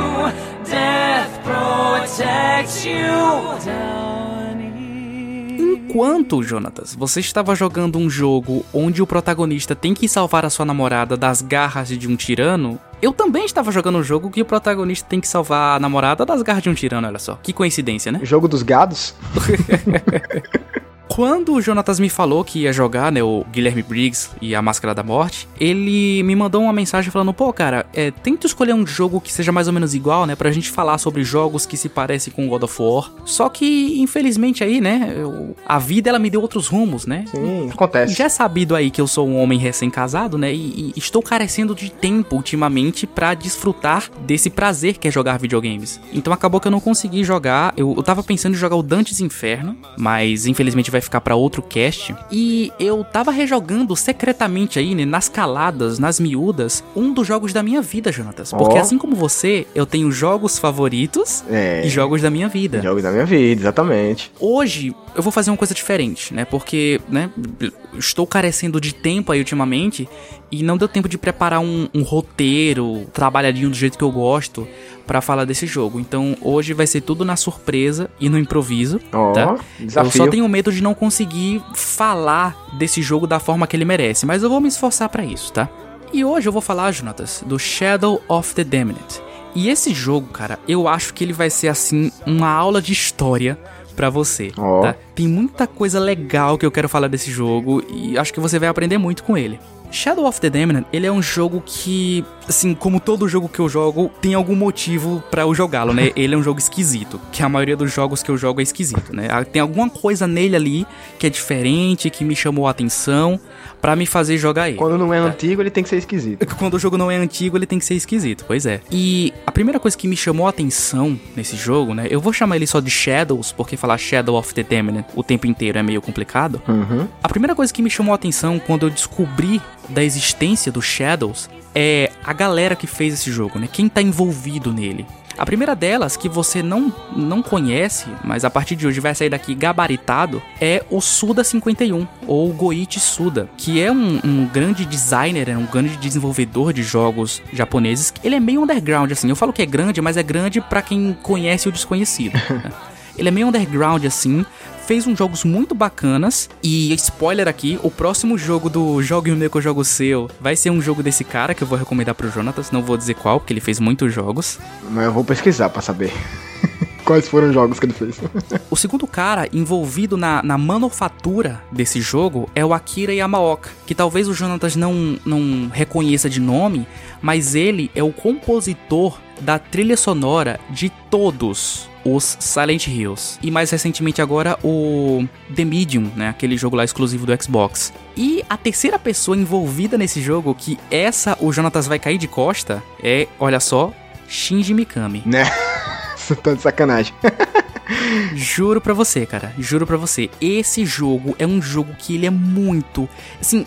Enquanto, Jonatas, você estava jogando um jogo onde o protagonista tem que salvar a sua namorada das garras de um tirano, eu também estava jogando um jogo que o protagonista tem que salvar a namorada das garras de um tirano, olha só. Que coincidência, né? Jogo dos gados? Quando o Jonatas me falou que ia jogar, né, o Guilherme Briggs e a Máscara da Morte, ele me mandou uma mensagem falando, pô, cara, é, tenta escolher um jogo que seja mais ou menos igual, né, pra gente falar sobre jogos que se parecem com God of War. Só que, infelizmente aí, né, eu, a vida, ela me deu outros rumos, né? Sim, acontece. Já é sabido aí que eu sou um homem recém-casado, né, e, e, estou carecendo de tempo ultimamente para desfrutar desse prazer que é jogar videogames. Então acabou que eu não consegui jogar, eu, eu tava pensando em jogar o Dantes Inferno, mas infelizmente vai vai ficar para outro cast. E eu tava rejogando secretamente aí, né, nas caladas, nas miúdas, um dos jogos da minha vida, Jonatas. Porque oh. assim como você, eu tenho jogos favoritos é. e jogos da minha vida. Jogos da minha vida, exatamente. Hoje eu vou fazer uma coisa diferente, né? Porque, né, estou carecendo de tempo aí ultimamente e não deu tempo de preparar um, um roteiro trabalhadinho do jeito que eu gosto para falar desse jogo. Então hoje vai ser tudo na surpresa e no improviso, oh, tá? Desafio. Eu só tenho medo de não conseguir falar desse jogo da forma que ele merece, mas eu vou me esforçar para isso, tá? E hoje eu vou falar, Jonatas, do Shadow of the Damned. E esse jogo, cara, eu acho que ele vai ser assim uma aula de história para você, oh. tá? Tem muita coisa legal que eu quero falar desse jogo e acho que você vai aprender muito com ele. Shadow of the Damned, ele é um jogo que, assim, como todo jogo que eu jogo, tem algum motivo para eu jogá-lo, né? ele é um jogo esquisito, que a maioria dos jogos que eu jogo é esquisito, né? Ah, tem alguma coisa nele ali que é diferente, que me chamou a atenção para me fazer jogar ele. Quando não é tá? antigo, ele tem que ser esquisito. Quando o jogo não é antigo, ele tem que ser esquisito, pois é. E a primeira coisa que me chamou a atenção nesse jogo, né? Eu vou chamar ele só de Shadows, porque falar Shadow of the Damned o tempo inteiro é meio complicado. Uhum. A primeira coisa que me chamou a atenção quando eu descobri da existência do Shadows é a galera que fez esse jogo, né? Quem tá envolvido nele. A primeira delas, que você não, não conhece, mas a partir de hoje vai sair daqui gabaritado, é o Suda 51, ou Goichi Suda, que é um, um grande designer, é um grande desenvolvedor de jogos japoneses. Ele é meio underground, assim. Eu falo que é grande, mas é grande para quem conhece o desconhecido. Né? Ele é meio underground assim, fez uns jogos muito bacanas. E spoiler aqui, o próximo jogo do Jogue o Meu que eu jogo seu vai ser um jogo desse cara que eu vou recomendar pro Jonatas. Não vou dizer qual, porque ele fez muitos jogos. Mas eu vou pesquisar para saber. Quais foram os jogos que ele fez? o segundo cara envolvido na, na manufatura desse jogo é o Akira Yamaoka, que talvez o Jonatas não, não reconheça de nome, mas ele é o compositor da trilha sonora de todos os Silent Hills. E mais recentemente agora o The Medium, né? Aquele jogo lá exclusivo do Xbox. E a terceira pessoa envolvida nesse jogo, que essa o Jonatas vai cair de costa, é, olha só, Shinji Mikami. Né? Você tá de sacanagem. juro pra você, cara. Juro pra você. Esse jogo é um jogo que ele é muito. Assim,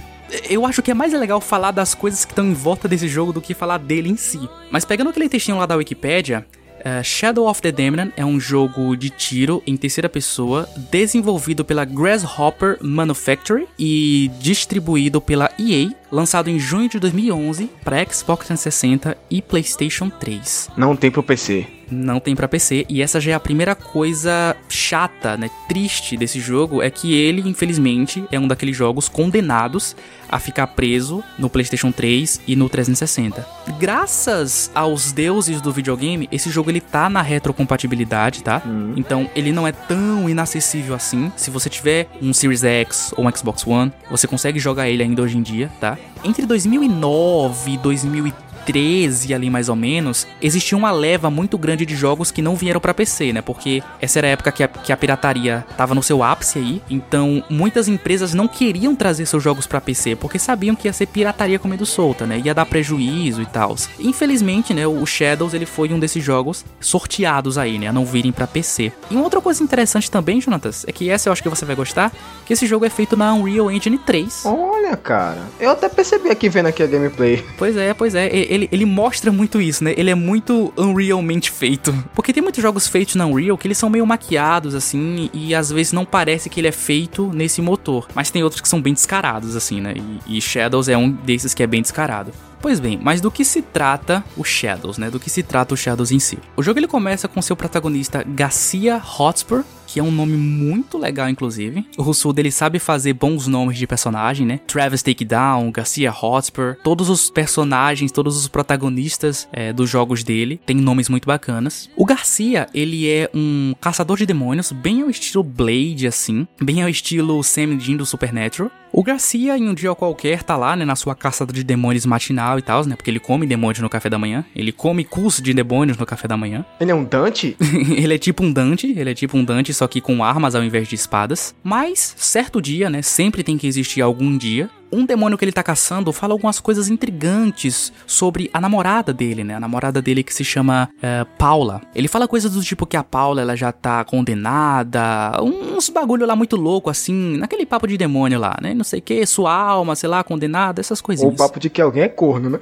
eu acho que é mais legal falar das coisas que estão em volta desse jogo do que falar dele em si. Mas pegando aquele textinho lá da Wikipedia, Uh, Shadow of the Damned é um jogo de tiro em terceira pessoa desenvolvido pela Grasshopper Manufacturing e distribuído pela EA, lançado em junho de 2011 para Xbox 360 e PlayStation 3. Não tem pro PC não tem para PC e essa já é a primeira coisa chata, né, triste desse jogo é que ele, infelizmente, é um daqueles jogos condenados a ficar preso no PlayStation 3 e no 360. Graças aos deuses do videogame, esse jogo ele tá na retrocompatibilidade, tá? Uhum. Então ele não é tão inacessível assim. Se você tiver um Series X ou um Xbox One, você consegue jogar ele ainda hoje em dia, tá? Entre 2009 e 2013 2013 ali mais ou menos, existia uma leva muito grande de jogos que não vieram para PC, né? Porque essa era a época que a, que a pirataria tava no seu ápice aí, então muitas empresas não queriam trazer seus jogos para PC porque sabiam que ia ser pirataria comendo solta, né? Ia dar prejuízo e tal. Infelizmente, né, o Shadows ele foi um desses jogos sorteados aí, né, a não virem para PC. E uma outra coisa interessante também, Jonatas, é que essa eu acho que você vai gostar, que esse jogo é feito na Unreal Engine 3. Olha, cara. Eu até percebi aqui vendo aqui a gameplay. Pois é, pois é. Ele, ele mostra muito isso, né? Ele é muito Unrealmente feito. Porque tem muitos jogos feitos na Unreal que eles são meio maquiados, assim, e às vezes não parece que ele é feito nesse motor. Mas tem outros que são bem descarados, assim, né? E, e Shadows é um desses que é bem descarado. Pois bem, mas do que se trata o Shadows, né? Do que se trata o Shadows em si? O jogo ele começa com seu protagonista Garcia Hotspur, que é um nome muito legal, inclusive. O Russo dele sabe fazer bons nomes de personagem, né? Travis Takedown, Garcia Hotspur, todos os personagens, todos os protagonistas é, dos jogos dele têm nomes muito bacanas. O Garcia, ele é um caçador de demônios, bem ao estilo Blade, assim, bem ao estilo Sam Dean do Supernatural. O Garcia, em um dia qualquer, tá lá, né, na sua caçada de demônios matinal e tal, né? Porque ele come demônios no café da manhã. Ele come curso de demônios no café da manhã. Ele é um Dante? ele é tipo um Dante, ele é tipo um Dante, só que com armas ao invés de espadas. Mas, certo dia, né? Sempre tem que existir algum dia um demônio que ele tá caçando fala algumas coisas intrigantes sobre a namorada dele, né? A namorada dele que se chama uh, Paula. Ele fala coisas do tipo que a Paula ela já tá condenada, uns bagulho lá muito louco, assim, naquele papo de demônio lá, né? Não sei o que, sua alma, sei lá, condenada, essas coisinhas. Ou o papo de que alguém é corno, né?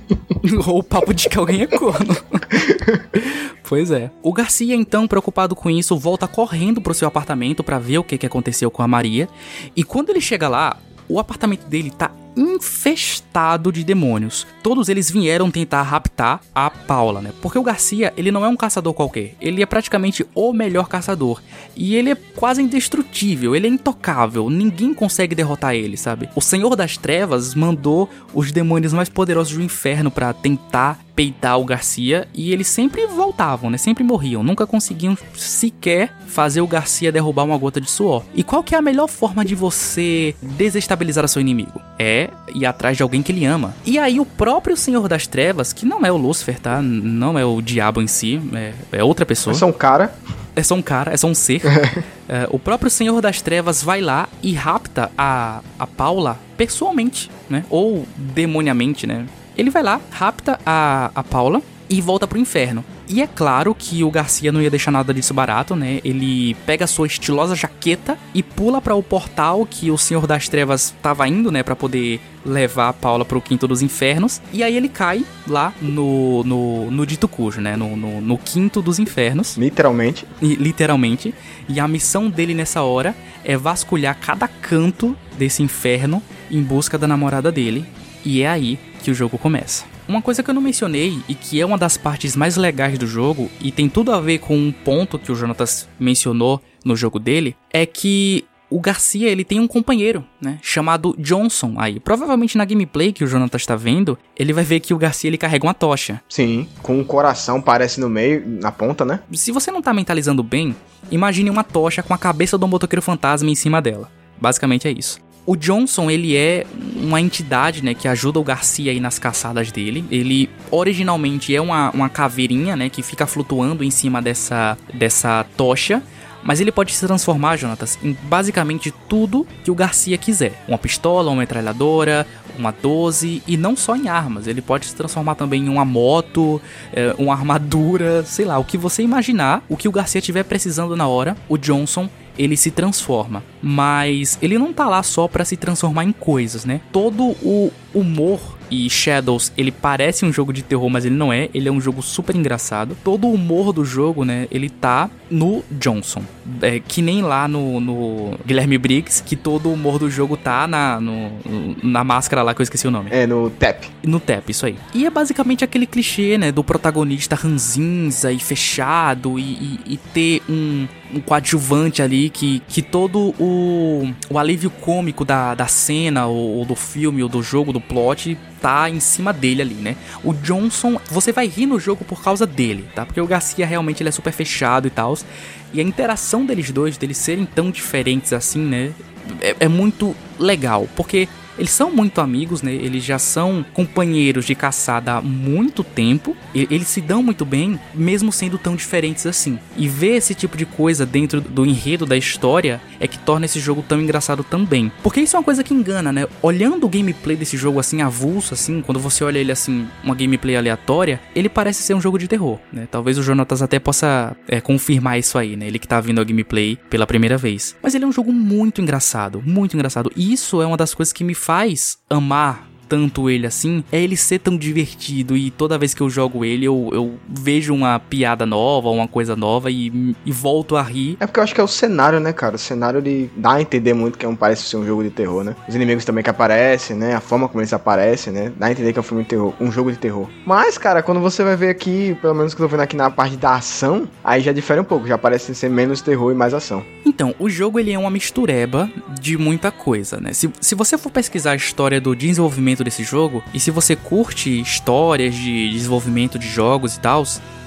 Ou o papo de que alguém é corno. pois é. O Garcia, então, preocupado com isso, volta correndo pro seu apartamento para ver o que, que aconteceu com a Maria. E quando ele chega lá, o apartamento dele tá infestado de demônios. Todos eles vieram tentar raptar a Paula, né? Porque o Garcia, ele não é um caçador qualquer. Ele é praticamente o melhor caçador. E ele é quase indestrutível, ele é intocável. Ninguém consegue derrotar ele, sabe? O Senhor das Trevas mandou os demônios mais poderosos do inferno para tentar peitar o Garcia e eles sempre voltavam, né? Sempre morriam, nunca conseguiam sequer fazer o Garcia derrubar uma gota de suor. E qual que é a melhor forma de você desestabilizar o seu inimigo? É ir atrás de alguém que ele ama. E aí o próprio Senhor das Trevas, que não é o Lúcifer, tá? Não é o diabo em si, é, é outra pessoa. É só um cara. É só um cara, é só um ser. é, o próprio Senhor das Trevas vai lá e rapta a, a Paula pessoalmente, né? Ou demoniamente, né? Ele vai lá, rapta a, a Paula e volta pro inferno. E é claro que o Garcia não ia deixar nada disso barato, né? Ele pega a sua estilosa jaqueta e pula para o portal que o Senhor das Trevas estava indo, né, para poder levar a Paula pro Quinto dos Infernos. E aí ele cai lá no, no, no dito cujo, né? No, no, no Quinto dos Infernos. Literalmente. E, literalmente. E a missão dele nessa hora é vasculhar cada canto desse inferno em busca da namorada dele. E é aí que o jogo começa. Uma coisa que eu não mencionei e que é uma das partes mais legais do jogo e tem tudo a ver com um ponto que o Jonatas mencionou no jogo dele é que o Garcia ele tem um companheiro, né, chamado Johnson aí. Provavelmente na gameplay que o Jonathan está vendo, ele vai ver que o Garcia ele carrega uma tocha. Sim, com um coração parece no meio, na ponta, né? Se você não tá mentalizando bem, imagine uma tocha com a cabeça do motoqueiro fantasma em cima dela. Basicamente é isso. O Johnson, ele é uma entidade, né, que ajuda o Garcia aí nas caçadas dele. Ele originalmente é uma, uma caveirinha, né, que fica flutuando em cima dessa, dessa tocha. Mas ele pode se transformar, Jonatas, em basicamente tudo que o Garcia quiser. Uma pistola, uma metralhadora, uma 12 e não só em armas. Ele pode se transformar também em uma moto, é, uma armadura, sei lá, o que você imaginar, o que o Garcia tiver precisando na hora, o Johnson ele se transforma. Mas ele não tá lá só para se transformar em coisas, né? Todo o humor e Shadows, ele parece um jogo de terror, mas ele não é. Ele é um jogo super engraçado. Todo o humor do jogo, né? Ele tá no Johnson. É, que nem lá no, no, Guilherme Briggs, que todo o humor do jogo tá na, no, na máscara lá que eu esqueci o nome. É, no Tap. No Tap, isso aí. E é basicamente aquele clichê, né? Do protagonista ranzinza e fechado e, e, e ter um, um coadjuvante ali que, que todo o, o alívio cômico da, da cena, ou, ou do filme, ou do jogo, do plot, tá em cima dele ali, né? O Johnson, você vai rir no jogo por causa dele, tá? Porque o Garcia realmente ele é super fechado e tal. E a interação deles dois, deles serem tão diferentes assim, né? É, é muito legal, porque eles são muito amigos, né? Eles já são companheiros de caçada há muito tempo. eles se dão muito bem, mesmo sendo tão diferentes assim. E ver esse tipo de coisa dentro do enredo da história é que torna esse jogo tão engraçado também. Porque isso é uma coisa que engana, né? Olhando o gameplay desse jogo assim, avulso, assim, quando você olha ele assim, uma gameplay aleatória, ele parece ser um jogo de terror, né? Talvez o Jonatas até possa é, confirmar isso aí, né? Ele que tá vindo a gameplay pela primeira vez. Mas ele é um jogo muito engraçado, muito engraçado. E isso é uma das coisas que me faz amar tanto ele assim é ele ser tão divertido e toda vez que eu jogo ele eu, eu vejo uma piada nova, uma coisa nova e, e volto a rir. É porque eu acho que é o cenário, né, cara? O cenário ele dá a entender muito que é um, parece ser um jogo de terror, né? Os inimigos também que aparecem, né? A forma como eles aparecem, né? Dá a entender que é um filme de terror, um jogo de terror. Mas, cara, quando você vai ver aqui, pelo menos que eu tô vendo aqui na parte da ação, aí já difere um pouco, já parece ser menos terror e mais ação. Então, o jogo ele é uma mistureba de muita coisa, né? Se, se você for pesquisar a história do desenvolvimento desse jogo. E se você curte histórias de desenvolvimento de jogos e tal,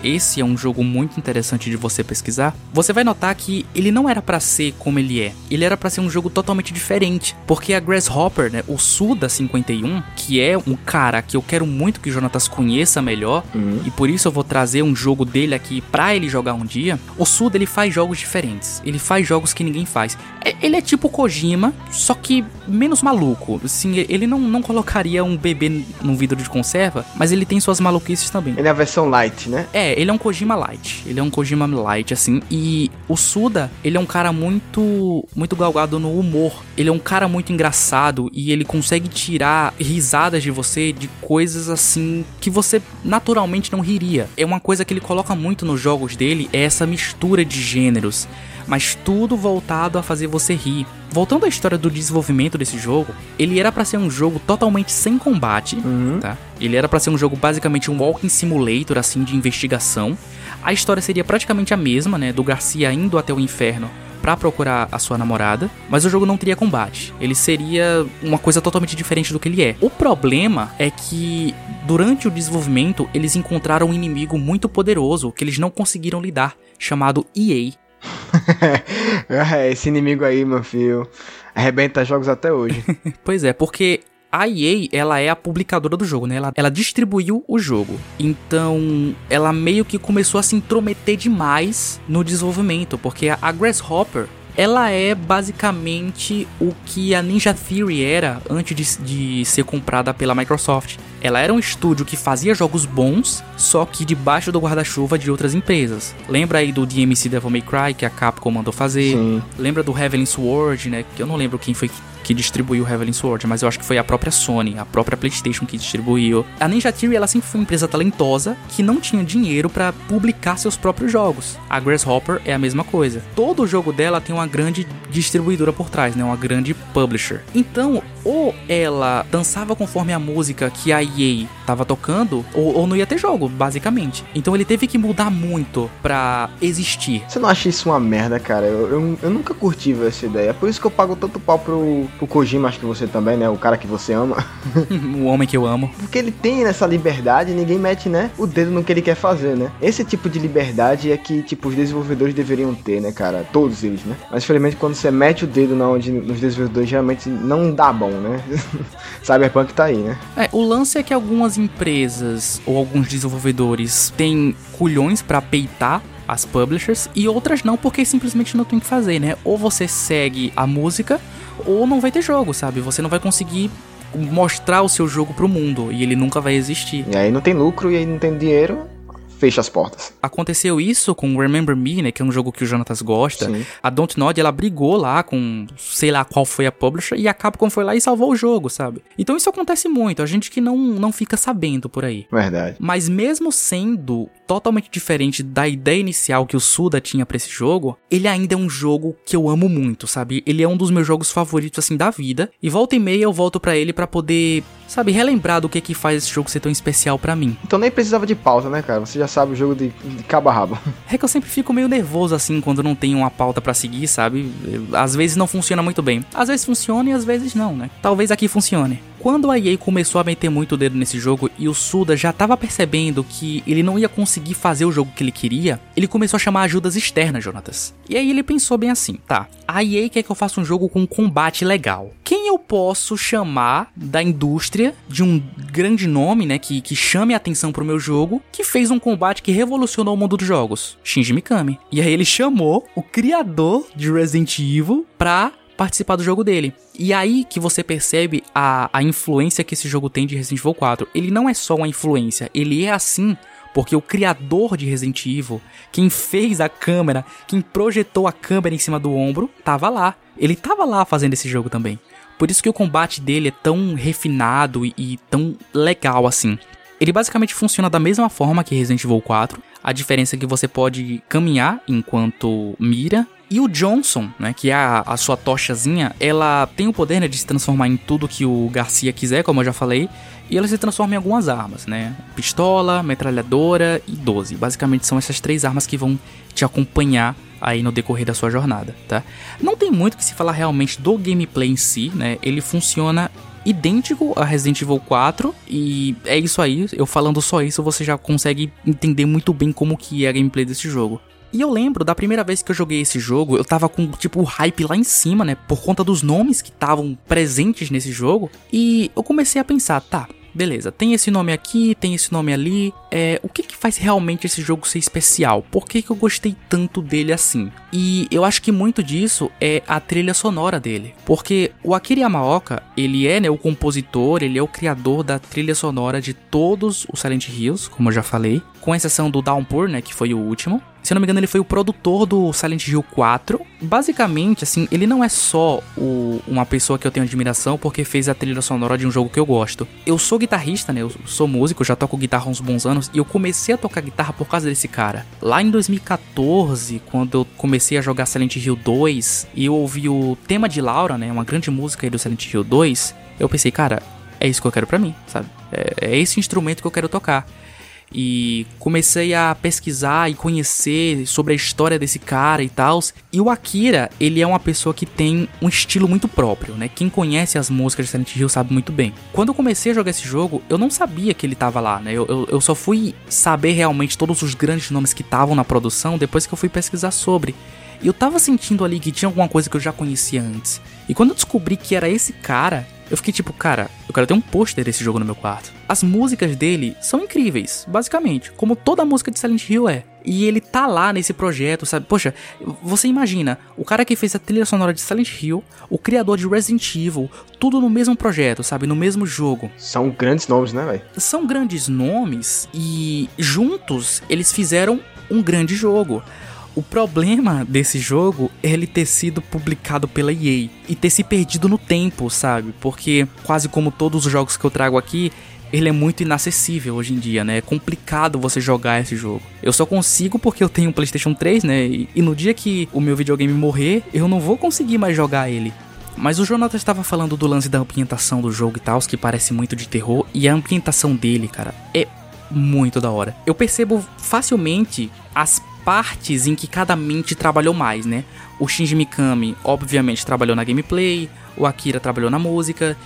esse é um jogo muito interessante de você pesquisar. Você vai notar que ele não era para ser como ele é. Ele era para ser um jogo totalmente diferente, porque a Grasshopper, né, o Suda 51, que é um cara que eu quero muito que o Jonatas conheça melhor, uhum. e por isso eu vou trazer um jogo dele aqui para ele jogar um dia. O Suda ele faz jogos diferentes. Ele faz jogos que ninguém faz. É, ele é tipo Kojima, só que menos maluco. Assim, ele não, não colocaria um bebê num vidro de conserva, mas ele tem suas maluquices também. Ele é a versão light, né? É, ele é um Kojima light. Ele é um Kojima light, assim. E o Suda, ele é um cara muito, muito galgado no humor. Ele é um cara muito engraçado e ele consegue tirar risadas de você de coisas assim que você naturalmente não riria. É uma coisa que ele coloca muito nos jogos dele, é essa mistura de gêneros mas tudo voltado a fazer você rir. Voltando à história do desenvolvimento desse jogo, ele era para ser um jogo totalmente sem combate, uhum. tá? Ele era para ser um jogo basicamente um walking simulator assim de investigação. A história seria praticamente a mesma, né, do Garcia indo até o inferno para procurar a sua namorada, mas o jogo não teria combate. Ele seria uma coisa totalmente diferente do que ele é. O problema é que durante o desenvolvimento eles encontraram um inimigo muito poderoso que eles não conseguiram lidar, chamado EA. é, esse inimigo aí, meu filho, arrebenta jogos até hoje. pois é, porque a EA, ela é a publicadora do jogo, né? Ela, ela distribuiu o jogo. Então, ela meio que começou a se intrometer demais no desenvolvimento, porque a, Grasshopper, ela é basicamente o que a Ninja Theory era antes de, de ser comprada pela Microsoft. Ela era um estúdio que fazia jogos bons, só que debaixo do guarda-chuva de outras empresas. Lembra aí do DMC Devil May Cry que a Capcom mandou fazer? Sim. Lembra do Heavenly Sword, né? Que eu não lembro quem foi que distribuiu o Heavenly Sword, mas eu acho que foi a própria Sony, a própria PlayStation que distribuiu. A Ninja Theory ela sempre foi uma empresa talentosa que não tinha dinheiro para publicar seus próprios jogos. A Grasshopper é a mesma coisa. Todo jogo dela tem uma grande distribuidora por trás, né? Uma grande publisher. Então, ou ela dançava conforme a música que a EA tava tocando, ou, ou, não ia ter jogo, basicamente. Então ele teve que mudar muito pra existir. Você não acha isso uma merda, cara? Eu, eu, eu nunca curti essa ideia. É por isso que eu pago tanto pau pro, pro Kojima, acho que você também, né? O cara que você ama. o homem que eu amo. Porque ele tem essa liberdade ninguém mete, né? O dedo no que ele quer fazer, né? Esse tipo de liberdade é que, tipo, os desenvolvedores deveriam ter, né, cara? Todos eles, né? Mas infelizmente quando você mete o dedo na onde nos desenvolvedores, geralmente não dá bom, né? Cyberpunk tá aí, né? É, o lance é que algumas empresas ou alguns desenvolvedores têm culhões para peitar as publishers e outras não porque simplesmente não tem o que fazer, né? Ou você segue a música ou não vai ter jogo, sabe? Você não vai conseguir mostrar o seu jogo pro mundo e ele nunca vai existir. E aí não tem lucro e aí não tem dinheiro, fecha as portas. Aconteceu isso com Remember Me, né, que é um jogo que o Jonatas gosta. Sim. A Dontnod, ela brigou lá com sei lá qual foi a publisher e a Capcom foi lá e salvou o jogo, sabe? Então isso acontece muito, a gente que não, não fica sabendo por aí. Verdade. Mas mesmo sendo totalmente diferente da ideia inicial que o Suda tinha para esse jogo, ele ainda é um jogo que eu amo muito, sabe? Ele é um dos meus jogos favoritos assim da vida e volta e meia eu volto para ele para poder, sabe, relembrar do que que faz esse jogo ser tão especial para mim. Então nem precisava de pausa, né, cara? Você já sabe o jogo de, de cabo a rabo. É que eu sempre fico meio nervoso assim quando não tem uma pauta para seguir, sabe? Às vezes não funciona muito bem. Às vezes funciona e às vezes não, né? Talvez aqui funcione. Quando a EA começou a meter muito o dedo nesse jogo e o Suda já tava percebendo que ele não ia conseguir fazer o jogo que ele queria, ele começou a chamar ajudas externas, Jonatas. E aí ele pensou bem assim, tá, a EA quer que eu faça um jogo com combate legal. Quem eu posso chamar da indústria de um grande nome, né, que, que chame a atenção pro meu jogo, que fez um combate que revolucionou o mundo dos jogos? Shinji Mikami. E aí ele chamou o criador de Resident Evil pra participar do jogo dele. E aí que você percebe a, a influência que esse jogo tem de Resident Evil 4. Ele não é só uma influência, ele é assim porque o criador de Resident Evil, quem fez a câmera, quem projetou a câmera em cima do ombro, tava lá. Ele tava lá fazendo esse jogo também. Por isso que o combate dele é tão refinado e, e tão legal assim. Ele basicamente funciona da mesma forma que Resident Evil 4. A diferença é que você pode caminhar enquanto mira. E o Johnson, né, que é a, a sua tochazinha, ela tem o poder né, de se transformar em tudo que o Garcia quiser, como eu já falei. E ela se transforma em algumas armas, né? Pistola, metralhadora e 12. Basicamente são essas três armas que vão te acompanhar aí no decorrer da sua jornada, tá? Não tem muito que se falar realmente do gameplay em si, né? Ele funciona idêntico a Resident Evil 4 e é isso aí. Eu falando só isso, você já consegue entender muito bem como que é a gameplay desse jogo. E eu lembro da primeira vez que eu joguei esse jogo, eu tava com tipo o hype lá em cima, né? Por conta dos nomes que estavam presentes nesse jogo. E eu comecei a pensar, tá, beleza, tem esse nome aqui, tem esse nome ali. É, o que, que faz realmente esse jogo ser especial? Por que, que eu gostei tanto dele assim? E eu acho que muito disso é a trilha sonora dele. Porque o Akira Yamaoka, ele é né, o compositor, ele é o criador da trilha sonora de todos os Silent Hills, como eu já falei. Com exceção do Downpour, né, que foi o último. Se eu não me engano, ele foi o produtor do Silent Hill 4. Basicamente, assim, ele não é só o, uma pessoa que eu tenho admiração porque fez a trilha sonora de um jogo que eu gosto. Eu sou guitarrista, né? Eu sou músico, já toco guitarra há uns bons anos e eu comecei a tocar guitarra por causa desse cara. Lá em 2014, quando eu comecei a jogar Silent Hill 2 e eu ouvi o tema de Laura, né? Uma grande música aí do Silent Hill 2, eu pensei, cara, é isso que eu quero para mim, sabe? É, é esse instrumento que eu quero tocar e comecei a pesquisar e conhecer sobre a história desse cara e tal. E o Akira, ele é uma pessoa que tem um estilo muito próprio, né? Quem conhece as músicas de Silent Hill sabe muito bem. Quando eu comecei a jogar esse jogo, eu não sabia que ele tava lá, né? Eu, eu, eu só fui saber realmente todos os grandes nomes que estavam na produção depois que eu fui pesquisar sobre. E eu tava sentindo ali que tinha alguma coisa que eu já conhecia antes. E quando eu descobri que era esse cara, eu fiquei tipo, cara, eu quero ter um pôster desse jogo no meu quarto. As músicas dele são incríveis, basicamente, como toda música de Silent Hill é. E ele tá lá nesse projeto, sabe? Poxa, você imagina, o cara que fez a trilha sonora de Silent Hill, o criador de Resident Evil, tudo no mesmo projeto, sabe? No mesmo jogo. São grandes nomes, né, velho? São grandes nomes e juntos eles fizeram um grande jogo. O problema desse jogo é ele ter sido publicado pela EA e ter se perdido no tempo, sabe? Porque, quase como todos os jogos que eu trago aqui, ele é muito inacessível hoje em dia, né? É complicado você jogar esse jogo. Eu só consigo porque eu tenho um PlayStation 3, né? E, e no dia que o meu videogame morrer, eu não vou conseguir mais jogar ele. Mas o Jonathan estava falando do lance da ambientação do jogo e tal, que parece muito de terror, e a ambientação dele, cara, é muito da hora. Eu percebo facilmente as partes em que cada mente trabalhou mais, né? O Shinji Mikami, obviamente, trabalhou na gameplay, o Akira trabalhou na música,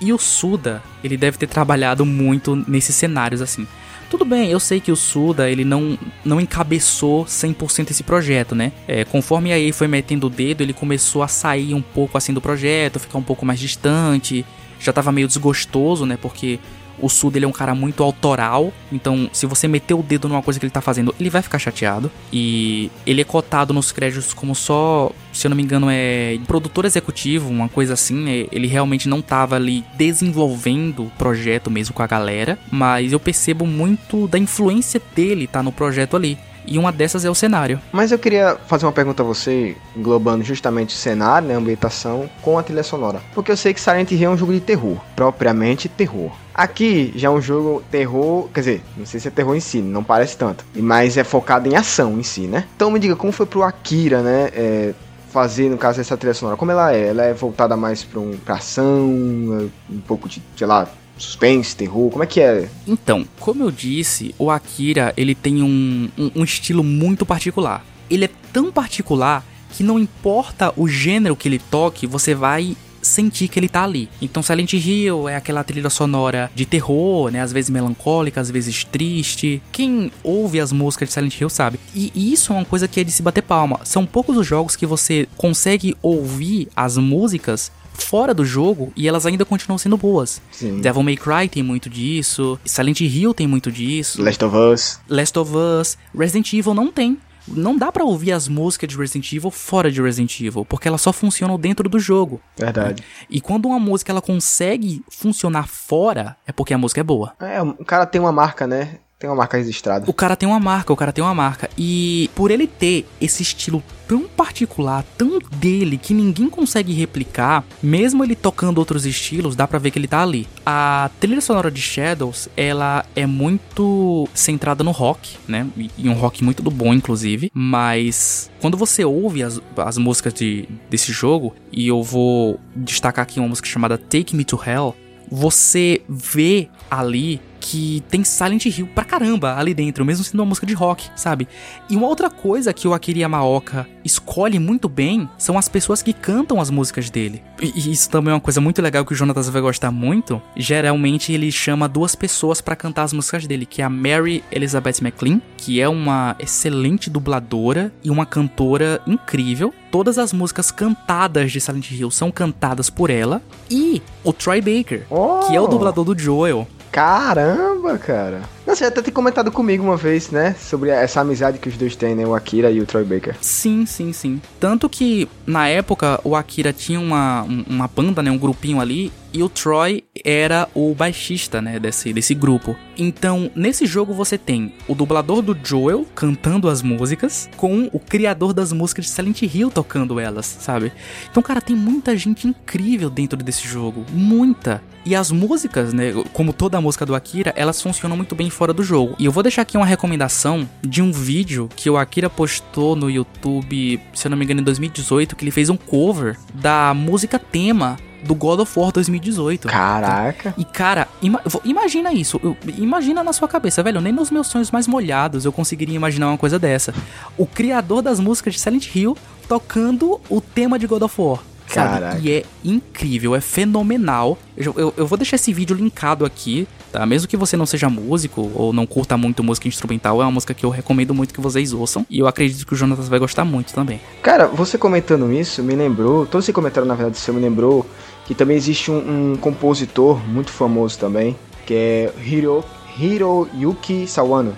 e o Suda, ele deve ter trabalhado muito nesses cenários assim. Tudo bem, eu sei que o Suda, ele não, não encabeçou 100% esse projeto, né? É, conforme a EA foi metendo o dedo, ele começou a sair um pouco assim do projeto, ficar um pouco mais distante, já tava meio desgostoso, né? Porque o Suda ele é um cara muito autoral, então se você meter o dedo numa coisa que ele tá fazendo, ele vai ficar chateado. E ele é cotado nos créditos como só, se eu não me engano, é produtor executivo, uma coisa assim, né? Ele realmente não tava ali desenvolvendo o projeto mesmo com a galera, mas eu percebo muito da influência dele tá no projeto ali. E uma dessas é o cenário. Mas eu queria fazer uma pergunta a você, englobando justamente o cenário, né, a ambientação, com a trilha sonora. Porque eu sei que Silent Hill é um jogo de terror, propriamente terror. Aqui já é um jogo terror, quer dizer, não sei se é terror em si, não parece tanto, mas é focado em ação em si, né? Então me diga, como foi pro Akira, né? É, fazer, no caso, essa trilha sonora? Como ela é? Ela é voltada mais pra, um, pra ação, um pouco de, sei lá, suspense, terror? Como é que é? Então, como eu disse, o Akira ele tem um, um, um estilo muito particular. Ele é tão particular que não importa o gênero que ele toque, você vai sentir que ele tá ali. Então Silent Hill é aquela trilha sonora de terror, né? Às vezes melancólica, às vezes triste. Quem ouve as músicas de Silent Hill sabe. E isso é uma coisa que é de se bater palma. São poucos os jogos que você consegue ouvir as músicas fora do jogo e elas ainda continuam sendo boas. Sim. Devil May Cry tem muito disso, Silent Hill tem muito disso, Last of Us. Last of Us, Resident Evil não tem. Não dá pra ouvir as músicas de Resident Evil fora de Resident Evil, porque elas só funcionam dentro do jogo. Verdade. E quando uma música ela consegue funcionar fora, é porque a música é boa. É, o cara tem uma marca, né? Tem uma marca registrada. O cara tem uma marca, o cara tem uma marca. E por ele ter esse estilo tão particular, tão dele, que ninguém consegue replicar, mesmo ele tocando outros estilos, dá pra ver que ele tá ali. A trilha sonora de Shadows, ela é muito centrada no rock, né? E um rock muito do bom, inclusive. Mas quando você ouve as, as músicas de, desse jogo, e eu vou destacar aqui uma música chamada Take Me to Hell, você vê ali que tem Silent Hill pra caramba ali dentro, mesmo sendo uma música de rock, sabe? E uma outra coisa que o Akira Yamaoka escolhe muito bem são as pessoas que cantam as músicas dele. E isso também é uma coisa muito legal que o Jonatas vai gostar muito. Geralmente ele chama duas pessoas para cantar as músicas dele, que é a Mary Elizabeth McLean, que é uma excelente dubladora e uma cantora incrível. Todas as músicas cantadas de Silent Hill são cantadas por ela. E o Troy Baker, oh. que é o dublador do Joel. Caramba, cara. Você até tem comentado comigo uma vez, né? Sobre essa amizade que os dois têm, né? O Akira e o Troy Baker. Sim, sim, sim. Tanto que, na época, o Akira tinha uma, uma banda, né? Um grupinho ali. E o Troy era o baixista, né? Desse, desse grupo. Então, nesse jogo você tem o dublador do Joel cantando as músicas, com o criador das músicas de Silent Hill tocando elas, sabe? Então, cara, tem muita gente incrível dentro desse jogo. Muita. E as músicas, né? Como toda música do Akira, elas funcionam muito bem fora do jogo. E eu vou deixar aqui uma recomendação de um vídeo que o Akira postou no YouTube, se eu não me engano, em 2018, que ele fez um cover da música tema do God of War 2018. Caraca. E cara, ima imagina isso. Imagina na sua cabeça, velho. Nem nos meus sonhos mais molhados eu conseguiria imaginar uma coisa dessa. O criador das músicas de Silent Hill tocando o tema de God of War. Sabe? E é incrível, é fenomenal. Eu, eu, eu, vou deixar esse vídeo linkado aqui, tá? Mesmo que você não seja músico ou não curta muito música instrumental, é uma música que eu recomendo muito que vocês ouçam. E eu acredito que o Jonatas vai gostar muito também. Cara, você comentando isso me lembrou, todo esse comentário na verdade seu me lembrou que também existe um, um compositor muito famoso também, que é Hiro, Hiroyuki Sawano.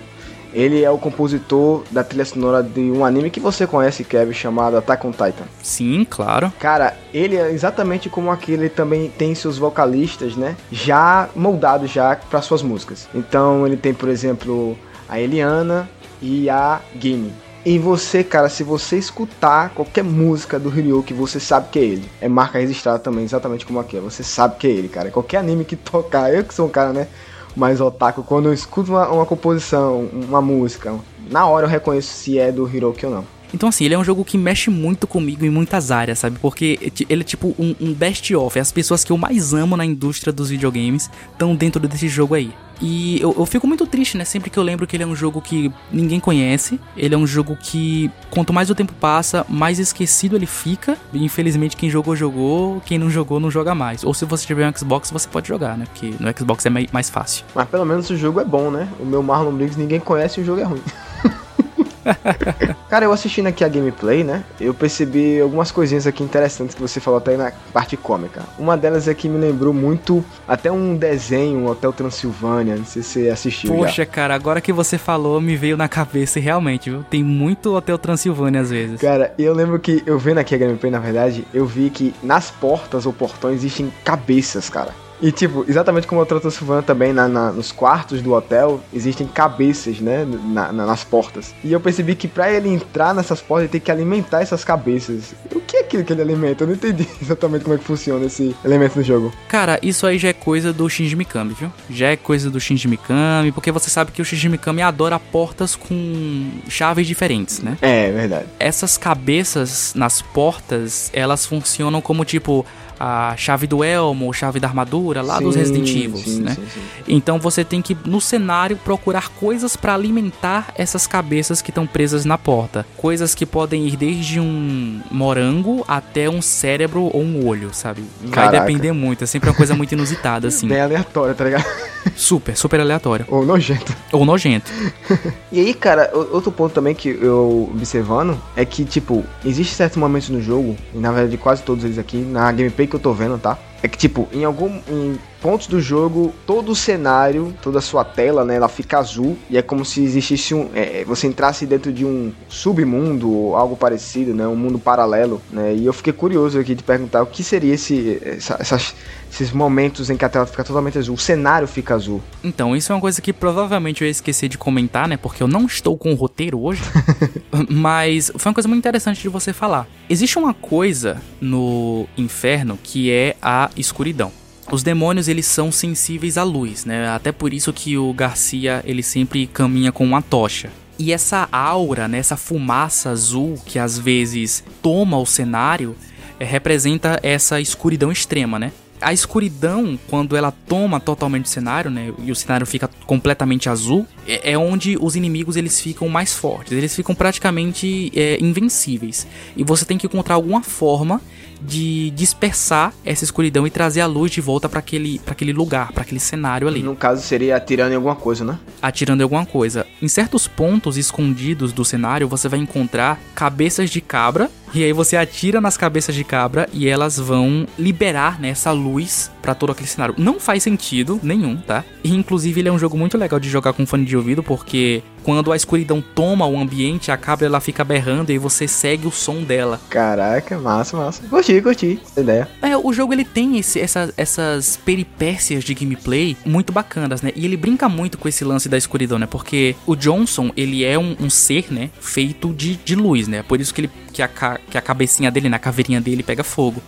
Ele é o compositor da trilha sonora de um anime que você conhece, Kevin, chamado Attack on Titan. Sim, claro. Cara, ele é exatamente como aquele também tem seus vocalistas, né? Já moldados já para suas músicas. Então ele tem, por exemplo, a Eliana e a Gimi. E você, cara, se você escutar qualquer música do Ryuki, você sabe que é ele. É marca registrada também, exatamente como aqui. Você sabe que é ele, cara. Qualquer anime que tocar, eu que sou um cara, né? Mais otaku, quando eu escuto uma, uma composição, uma música, na hora eu reconheço se é do Hiroki ou não. Então, assim, ele é um jogo que mexe muito comigo em muitas áreas, sabe? Porque ele é tipo um, um best-of. As pessoas que eu mais amo na indústria dos videogames estão dentro desse jogo aí. E eu, eu, fico muito triste, né? Sempre que eu lembro que ele é um jogo que ninguém conhece. Ele é um jogo que, quanto mais o tempo passa, mais esquecido ele fica. E, infelizmente, quem jogou, jogou. Quem não jogou, não joga mais. Ou se você tiver um Xbox, você pode jogar, né? Porque no Xbox é mais fácil. Mas pelo menos o jogo é bom, né? O meu Marlon Briggs ninguém conhece e o jogo é ruim. Cara, eu assistindo aqui a gameplay, né? Eu percebi algumas coisinhas aqui interessantes que você falou até na parte cômica. Uma delas é que me lembrou muito até um desenho, um Hotel Transilvânia. Não sei se você assistiu. Poxa, já. cara, agora que você falou, me veio na cabeça e realmente, viu? Tem muito Hotel Transilvânia às vezes. Cara, eu lembro que eu vendo aqui a gameplay, na verdade, eu vi que nas portas ou portões existem cabeças, cara. E, tipo, exatamente como Hotel Transilvânia também, na, na, nos quartos do hotel, existem cabeças, né, na, nas portas. E eu percebi que pra ele entrar nessas portas, ele tem que alimentar essas cabeças. O que é aquilo que ele alimenta? Eu não entendi exatamente como é que funciona esse elemento no jogo. Cara, isso aí já é coisa do Shinji Mikami, viu? Já é coisa do Shinji Mikami, porque você sabe que o Shinji Mikami adora portas com chaves diferentes, né? É, é verdade. Essas cabeças nas portas, elas funcionam como, tipo, a chave do elmo, chave da armadura lá sim, dos Resident Evil, né? Sim, sim. Então você tem que no cenário procurar coisas para alimentar essas cabeças que estão presas na porta, coisas que podem ir desde um morango até um cérebro ou um olho, sabe? Vai Caraca. depender muito, é sempre uma coisa muito inusitada assim. Bem aleatória, tá ligado? Super, super aleatório. Ou nojento. Ou nojento. e aí, cara, outro ponto também que eu observando é que, tipo, existe certos momentos no jogo, e na verdade quase todos eles aqui, na gameplay que eu tô vendo, tá? É que, tipo, em algum. Em pontos do jogo, todo o cenário, toda a sua tela, né, ela fica azul e é como se existisse um, é, você entrasse dentro de um submundo ou algo parecido, né, um mundo paralelo, né? E eu fiquei curioso aqui de perguntar o que seria esse, essa, essas, esses momentos em que a tela fica totalmente azul, o cenário fica azul. Então, isso é uma coisa que provavelmente eu ia esquecer de comentar, né? Porque eu não estou com o roteiro hoje. mas foi uma coisa muito interessante de você falar. Existe uma coisa no inferno que é a escuridão. Os demônios eles são sensíveis à luz, né? Até por isso que o Garcia ele sempre caminha com uma tocha. E essa aura, né, essa fumaça azul que às vezes toma o cenário, é, representa essa escuridão extrema, né? a escuridão, quando ela toma totalmente o cenário, né, e o cenário fica completamente azul, é, é onde os inimigos eles ficam mais fortes. Eles ficam praticamente é, invencíveis. E você tem que encontrar alguma forma de dispersar essa escuridão e trazer a luz de volta para aquele, aquele lugar, para aquele cenário ali. No caso, seria atirando em alguma coisa, né? Atirando em alguma coisa. Em certos pontos escondidos do cenário, você vai encontrar cabeças de cabra e aí você atira nas cabeças de cabra e elas vão liberar né, essa luz para todo aquele cenário. Não faz sentido nenhum, tá? E inclusive ele é um jogo muito legal de jogar com fone de ouvido, porque quando a escuridão toma o ambiente, a cabra ela fica berrando e você segue o som dela. Caraca, massa, massa. Curti, curti. Ideia. É, o jogo ele tem esse, essa, essas peripécias de gameplay muito bacanas, né? E ele brinca muito com esse lance da escuridão, né? Porque o Johnson, ele é um, um ser, né? Feito de, de luz, né? Por isso que ele que a, que a cabecinha dele, na caveirinha dele, pega fogo.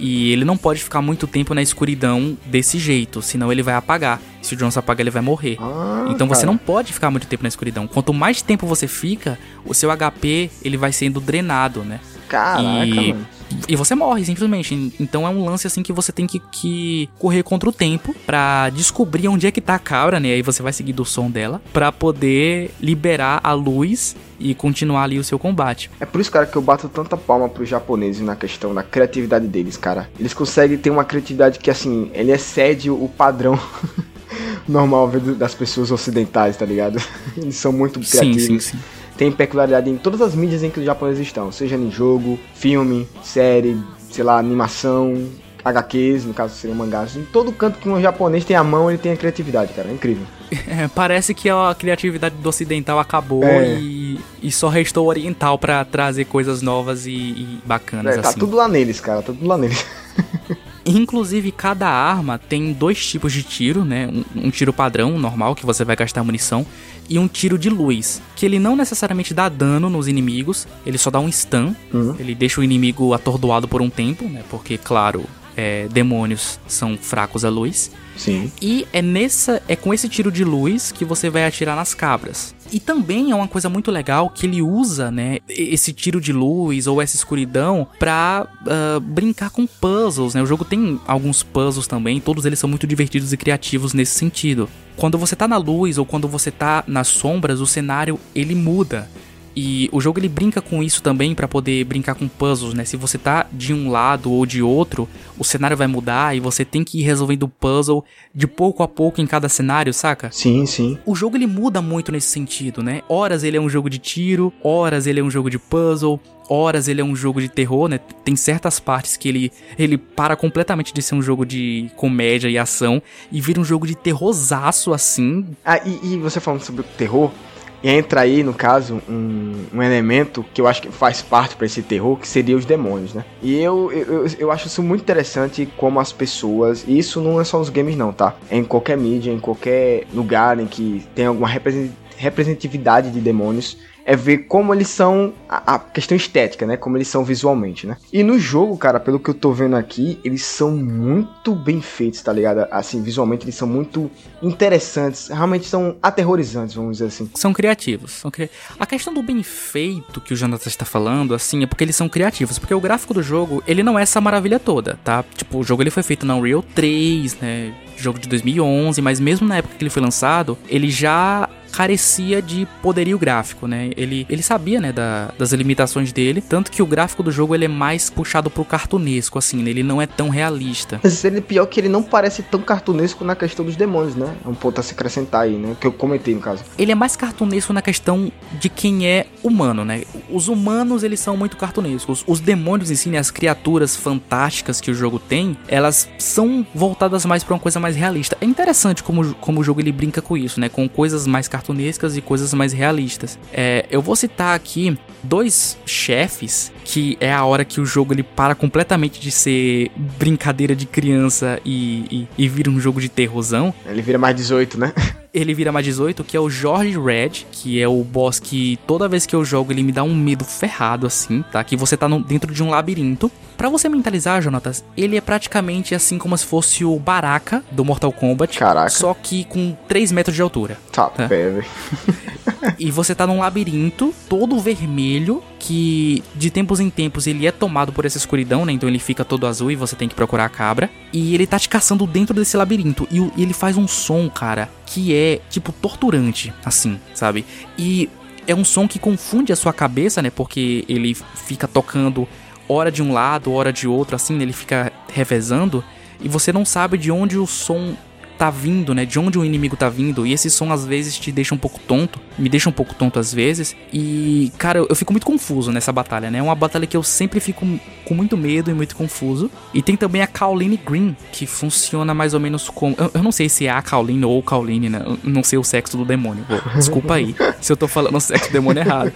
E ele não pode ficar muito tempo na escuridão desse jeito, senão ele vai apagar. Se o Jones apagar, ele vai morrer. Ah, então cara. você não pode ficar muito tempo na escuridão. Quanto mais tempo você fica, o seu HP ele vai sendo drenado, né? Caraca, e... mano. E você morre, simplesmente. Então é um lance assim que você tem que, que correr contra o tempo para descobrir onde é que tá a cabra, né? Aí você vai seguir do som dela para poder liberar a luz e continuar ali o seu combate. É por isso, cara, que eu bato tanta palma pros japoneses na questão da criatividade deles, cara. Eles conseguem ter uma criatividade que, assim, ele excede o padrão normal das pessoas ocidentais, tá ligado? Eles são muito criativos. Sim, sim, sim. Tem peculiaridade em todas as mídias em que os japoneses estão, seja em jogo, filme, série, sei lá, animação, HQs, no caso seriam mangás. Em todo canto que um japonês tem a mão, ele tem a criatividade, cara. É incrível. É, parece que a criatividade do ocidental acabou é. e, e, só restou o oriental para trazer coisas novas e, e bacanas é, tá assim. tudo lá neles, cara. Tá tudo lá neles. Inclusive, cada arma tem dois tipos de tiro, né? Um, um, tiro padrão, normal, que você vai gastar munição, e um tiro de luz, que ele não necessariamente dá dano nos inimigos, ele só dá um stun, uhum. ele deixa o inimigo atordoado por um tempo, né? Porque, claro, é, demônios são fracos à luz. Sim. E é nessa, é com esse tiro de luz que você vai atirar nas cabras. E também é uma coisa muito legal que ele usa, né, esse tiro de luz ou essa escuridão pra uh, brincar com puzzles, né? O jogo tem alguns puzzles também, todos eles são muito divertidos e criativos nesse sentido. Quando você tá na luz ou quando você tá nas sombras, o cenário ele muda. E o jogo ele brinca com isso também para poder brincar com puzzles, né? Se você tá de um lado ou de outro, o cenário vai mudar e você tem que ir resolvendo o puzzle de pouco a pouco em cada cenário, saca? Sim, sim. O jogo ele muda muito nesse sentido, né? Horas ele é um jogo de tiro, horas ele é um jogo de puzzle, horas ele é um jogo de terror, né? Tem certas partes que ele, ele para completamente de ser um jogo de comédia e ação e vira um jogo de terrorzaço assim. Ah, e, e você falando sobre o terror, entra aí, no caso, um, um elemento que eu acho que faz parte para esse terror, que seria os demônios, né? E eu, eu, eu acho isso muito interessante como as pessoas. E isso não é só nos games, não, tá? É em qualquer mídia, em qualquer lugar em que tem alguma representatividade de demônios é ver como eles são a, a, questão estética, né? Como eles são visualmente, né? E no jogo, cara, pelo que eu tô vendo aqui, eles são muito bem feitos, tá ligado? Assim, visualmente eles são muito interessantes, realmente são aterrorizantes, vamos dizer assim. São criativos. São cri... A questão do bem feito que o Jonathan está falando, assim, é porque eles são criativos, porque o gráfico do jogo, ele não é essa maravilha toda, tá? Tipo, o jogo ele foi feito na Unreal 3, né? jogo de 2011, mas mesmo na época que ele foi lançado, ele já carecia de poderio gráfico, né? Ele, ele sabia, né, da, das limitações dele, tanto que o gráfico do jogo ele é mais puxado pro cartunesco, assim, né? ele não é tão realista. Mas ele é pior que ele não parece tão cartunesco na questão dos demônios, né? É um ponto a se acrescentar aí, né? Que eu comentei no caso. Ele é mais cartunesco na questão de quem é humano, né? Os humanos, eles são muito cartunescos. Os demônios em si, né, as criaturas fantásticas que o jogo tem, elas são voltadas mais para uma coisa mais realista. É interessante como, como o jogo ele brinca com isso, né? Com coisas mais cartunescas e coisas mais realistas. É, eu vou citar aqui dois chefes que é a hora que o jogo ele para completamente de ser brincadeira de criança e, e, e vira um jogo de terrorzão. Ele vira mais 18, né? ele vira mais 18, que é o George Red, que é o boss que toda vez que eu jogo ele me dá um medo ferrado assim, tá? Que você tá no, dentro de um labirinto. Para você mentalizar, Jonatas, ele é praticamente assim como se fosse o Baraka do Mortal Kombat, Caraca. só que com 3 metros de altura. Tá, tá? velho. e você tá num labirinto todo vermelho que de tempos em tempos ele é tomado por essa escuridão, né? Então ele fica todo azul e você tem que procurar a cabra. E ele tá te caçando dentro desse labirinto. E, e ele faz um som, cara, que é tipo torturante, assim, sabe? E é um som que confunde a sua cabeça, né? Porque ele fica tocando hora de um lado, hora de outro, assim, né? ele fica revezando. E você não sabe de onde o som tá vindo, né? De onde o inimigo tá vindo. E esse som às vezes te deixa um pouco tonto. Me deixa um pouco tonto às vezes. E, cara, eu, eu fico muito confuso nessa batalha, né? É uma batalha que eu sempre fico com muito medo e muito confuso. E tem também a Kauline Green, que funciona mais ou menos como. Eu, eu não sei se é a Kauline ou Kauline, né? Eu não sei o sexo do demônio. Desculpa aí se eu tô falando o sexo do demônio errado.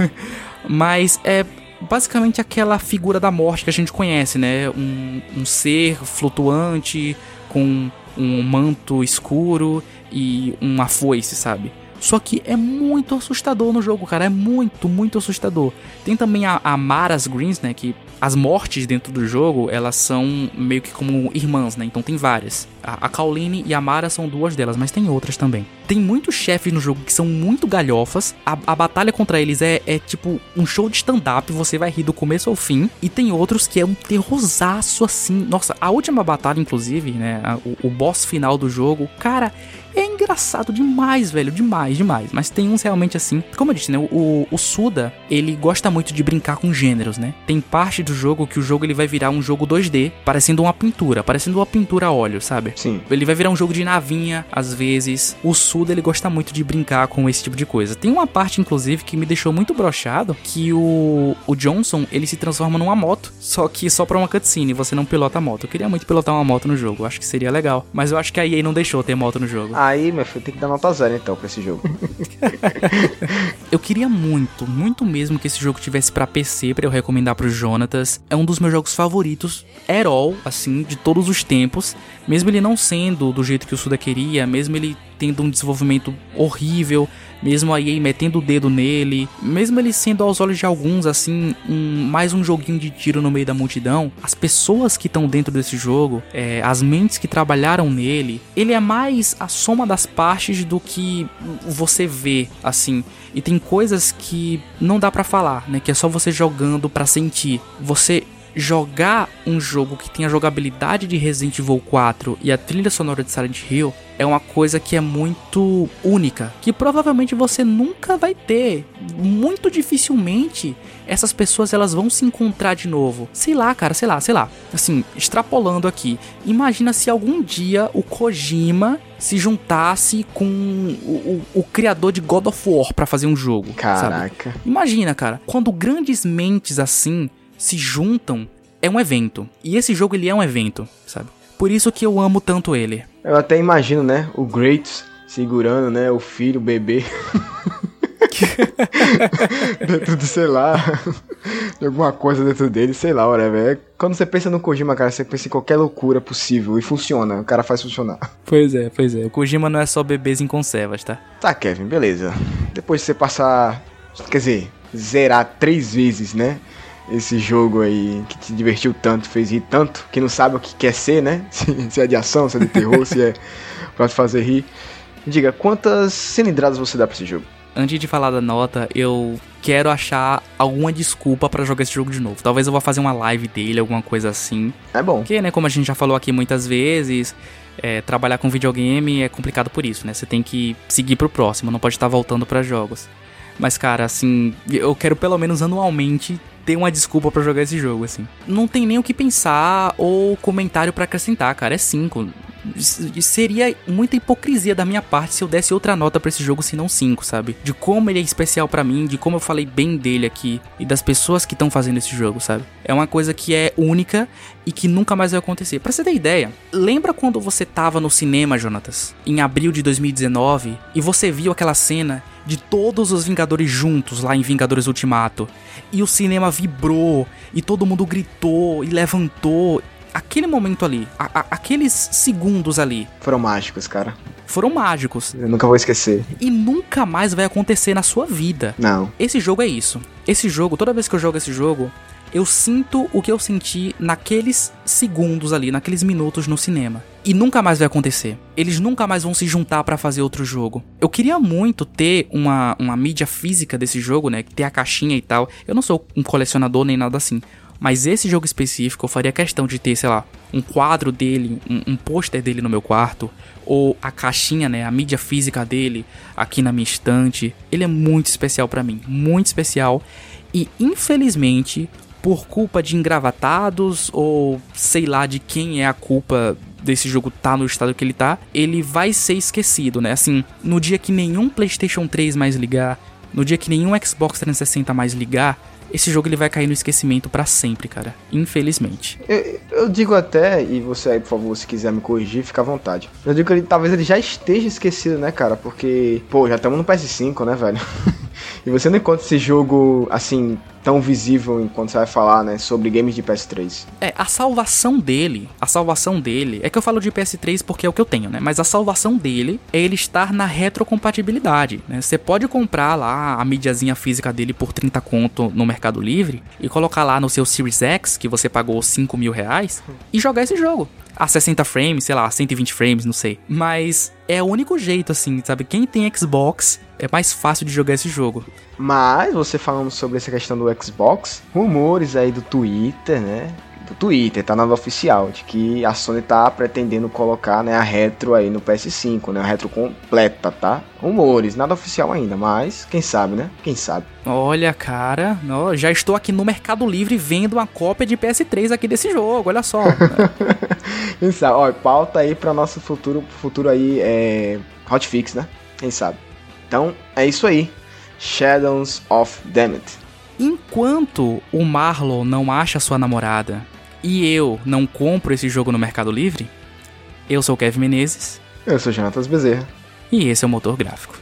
Mas é basicamente aquela figura da morte que a gente conhece, né? Um, um ser flutuante com um manto escuro e uma foice, sabe? Só que é muito assustador no jogo, cara. É muito, muito assustador. Tem também a, a Mara's Greens, né? Que as mortes dentro do jogo, elas são meio que como irmãs, né? Então tem várias. A, a e a Mara são duas delas, mas tem outras também. Tem muitos chefes no jogo que são muito galhofas. A, a batalha contra eles é, é tipo um show de stand-up, você vai rir do começo ao fim. E tem outros que é um terrorzaço assim. Nossa, a última batalha, inclusive, né? A, o, o boss final do jogo, cara, é engraçado demais, velho, demais, demais. Mas tem uns realmente assim. Como eu disse, né? O, o Suda, ele gosta muito de brincar com gêneros, né? Tem parte do jogo que o jogo ele vai virar um jogo 2D, parecendo uma pintura, parecendo uma pintura a óleo, sabe? Sim. Ele vai virar um jogo de navinha, às vezes. O Suda, ele gosta muito de brincar com esse tipo de coisa. Tem uma parte, inclusive, que me deixou muito brochado, que o, o Johnson, ele se transforma numa moto, só que só pra uma cutscene, você não pilota a moto. Eu queria muito pilotar uma moto no jogo, acho que seria legal. Mas eu acho que a EA não deixou ter moto no jogo. Aí, meu filho, tem que dar nota zero então pra esse jogo. eu queria muito, muito mesmo que esse jogo tivesse para PC para eu recomendar pro Jonatas. É um dos meus jogos favoritos, all, assim, de todos os tempos. Mesmo ele não sendo do jeito que o Suda queria, mesmo ele tendo um desenvolvimento horrível, mesmo a EA metendo o dedo nele, mesmo ele sendo aos olhos de alguns assim, um, mais um joguinho de tiro no meio da multidão, as pessoas que estão dentro desse jogo, é, as mentes que trabalharam nele, ele é mais a soma das partes do que você vê, assim. E tem coisas que não dá para falar, né? Que é só você jogando para sentir. Você jogar um jogo que tem a jogabilidade de Resident Evil 4 e a trilha sonora de Silent Hill é uma coisa que é muito única, que provavelmente você nunca vai ter. Muito dificilmente essas pessoas elas vão se encontrar de novo. Sei lá, cara, sei lá, sei lá. Assim, extrapolando aqui. Imagina se algum dia o Kojima se juntasse com o, o, o criador de God of War para fazer um jogo. Caraca. Sabe? Imagina, cara, quando grandes mentes assim se juntam, é um evento. E esse jogo ele é um evento, sabe? Por isso que eu amo tanto ele. Eu até imagino, né, o Greats segurando, né, o filho, o bebê. dentro de, sei lá, de alguma coisa dentro dele, sei lá, whatever. É, quando você pensa no Kojima, cara, você pensa em qualquer loucura possível e funciona, o cara faz funcionar. Pois é, pois é. O Kojima não é só bebês em conservas, tá? Tá, Kevin, beleza. Depois de você passar, quer dizer, zerar três vezes, né? Esse jogo aí que te divertiu tanto, fez rir tanto, que não sabe o que quer ser, né? Se, se é de ação, se é de terror, se é pra te fazer rir. Diga, quantas cilindradas você dá pra esse jogo? Antes de falar da nota, eu quero achar alguma desculpa para jogar esse jogo de novo. Talvez eu vá fazer uma live dele, alguma coisa assim. É bom. Porque, né, como a gente já falou aqui muitas vezes, É, trabalhar com videogame é complicado por isso, né? Você tem que seguir pro próximo, não pode estar voltando para jogos. Mas, cara, assim, eu quero pelo menos anualmente ter uma desculpa para jogar esse jogo, assim. Não tem nem o que pensar ou comentário para acrescentar, cara. É 5 seria muita hipocrisia da minha parte se eu desse outra nota para esse jogo se não 5, sabe? De como ele é especial para mim, de como eu falei bem dele aqui e das pessoas que estão fazendo esse jogo, sabe? É uma coisa que é única e que nunca mais vai acontecer. Para você ter ideia, lembra quando você tava no cinema, Jonatas, em abril de 2019 e você viu aquela cena de todos os Vingadores juntos lá em Vingadores Ultimato. E o cinema vibrou, e todo mundo gritou e levantou aquele momento ali, a, a, aqueles segundos ali. Foram mágicos, cara. Foram mágicos. Eu nunca vou esquecer. E nunca mais vai acontecer na sua vida. Não. Esse jogo é isso. Esse jogo, toda vez que eu jogo esse jogo, eu sinto o que eu senti naqueles segundos ali, naqueles minutos no cinema. E nunca mais vai acontecer. Eles nunca mais vão se juntar para fazer outro jogo. Eu queria muito ter uma, uma mídia física desse jogo, né? Ter a caixinha e tal. Eu não sou um colecionador nem nada assim. Mas esse jogo específico eu faria questão de ter, sei lá, um quadro dele, um, um pôster dele no meu quarto, ou a caixinha, né, a mídia física dele aqui na minha estante. Ele é muito especial para mim, muito especial. E infelizmente, por culpa de engravatados ou sei lá de quem é a culpa desse jogo tá no estado que ele tá, ele vai ser esquecido, né? Assim, no dia que nenhum PlayStation 3 mais ligar, no dia que nenhum Xbox 360 mais ligar, esse jogo ele vai cair no esquecimento para sempre, cara. Infelizmente. Eu, eu, digo até, e você aí, por favor, se quiser me corrigir, fica à vontade. Eu digo que ele, talvez ele já esteja esquecido, né, cara? Porque, pô, já estamos no PS5, né, velho? e você não encontra esse jogo, assim, tão visível enquanto você vai falar, né, sobre games de PS3. É, a salvação dele, a salvação dele, é que eu falo de PS3 porque é o que eu tenho, né, mas a salvação dele é ele estar na retrocompatibilidade, né, você pode comprar lá a mídiazinha física dele por 30 conto no Mercado Livre e colocar lá no seu Series X, que você pagou 5 mil reais, e jogar esse jogo a 60 frames, sei lá, 120 frames, não sei. Mas é o único jeito, assim, sabe? Quem tem Xbox é mais fácil de jogar esse jogo. Mas, você falando sobre essa questão do Xbox, rumores aí do Twitter, né? do Twitter, tá nada oficial, de que a Sony tá pretendendo colocar, né, a retro aí no PS5, né, a retro completa, tá? Rumores, nada oficial ainda, mas quem sabe, né? Quem sabe. Olha, cara, ó, já estou aqui no Mercado Livre vendo uma cópia de PS3 aqui desse jogo, olha só. quem sabe, ó, pauta aí para nosso futuro, futuro aí é hotfix, né? Quem sabe. Então, é isso aí. Shadows of Damned. Enquanto o Marlon não acha sua namorada e eu não compro esse jogo no Mercado Livre, eu sou o Kevin Menezes. Eu sou o Jonatas Bezerra. E esse é o Motor Gráfico.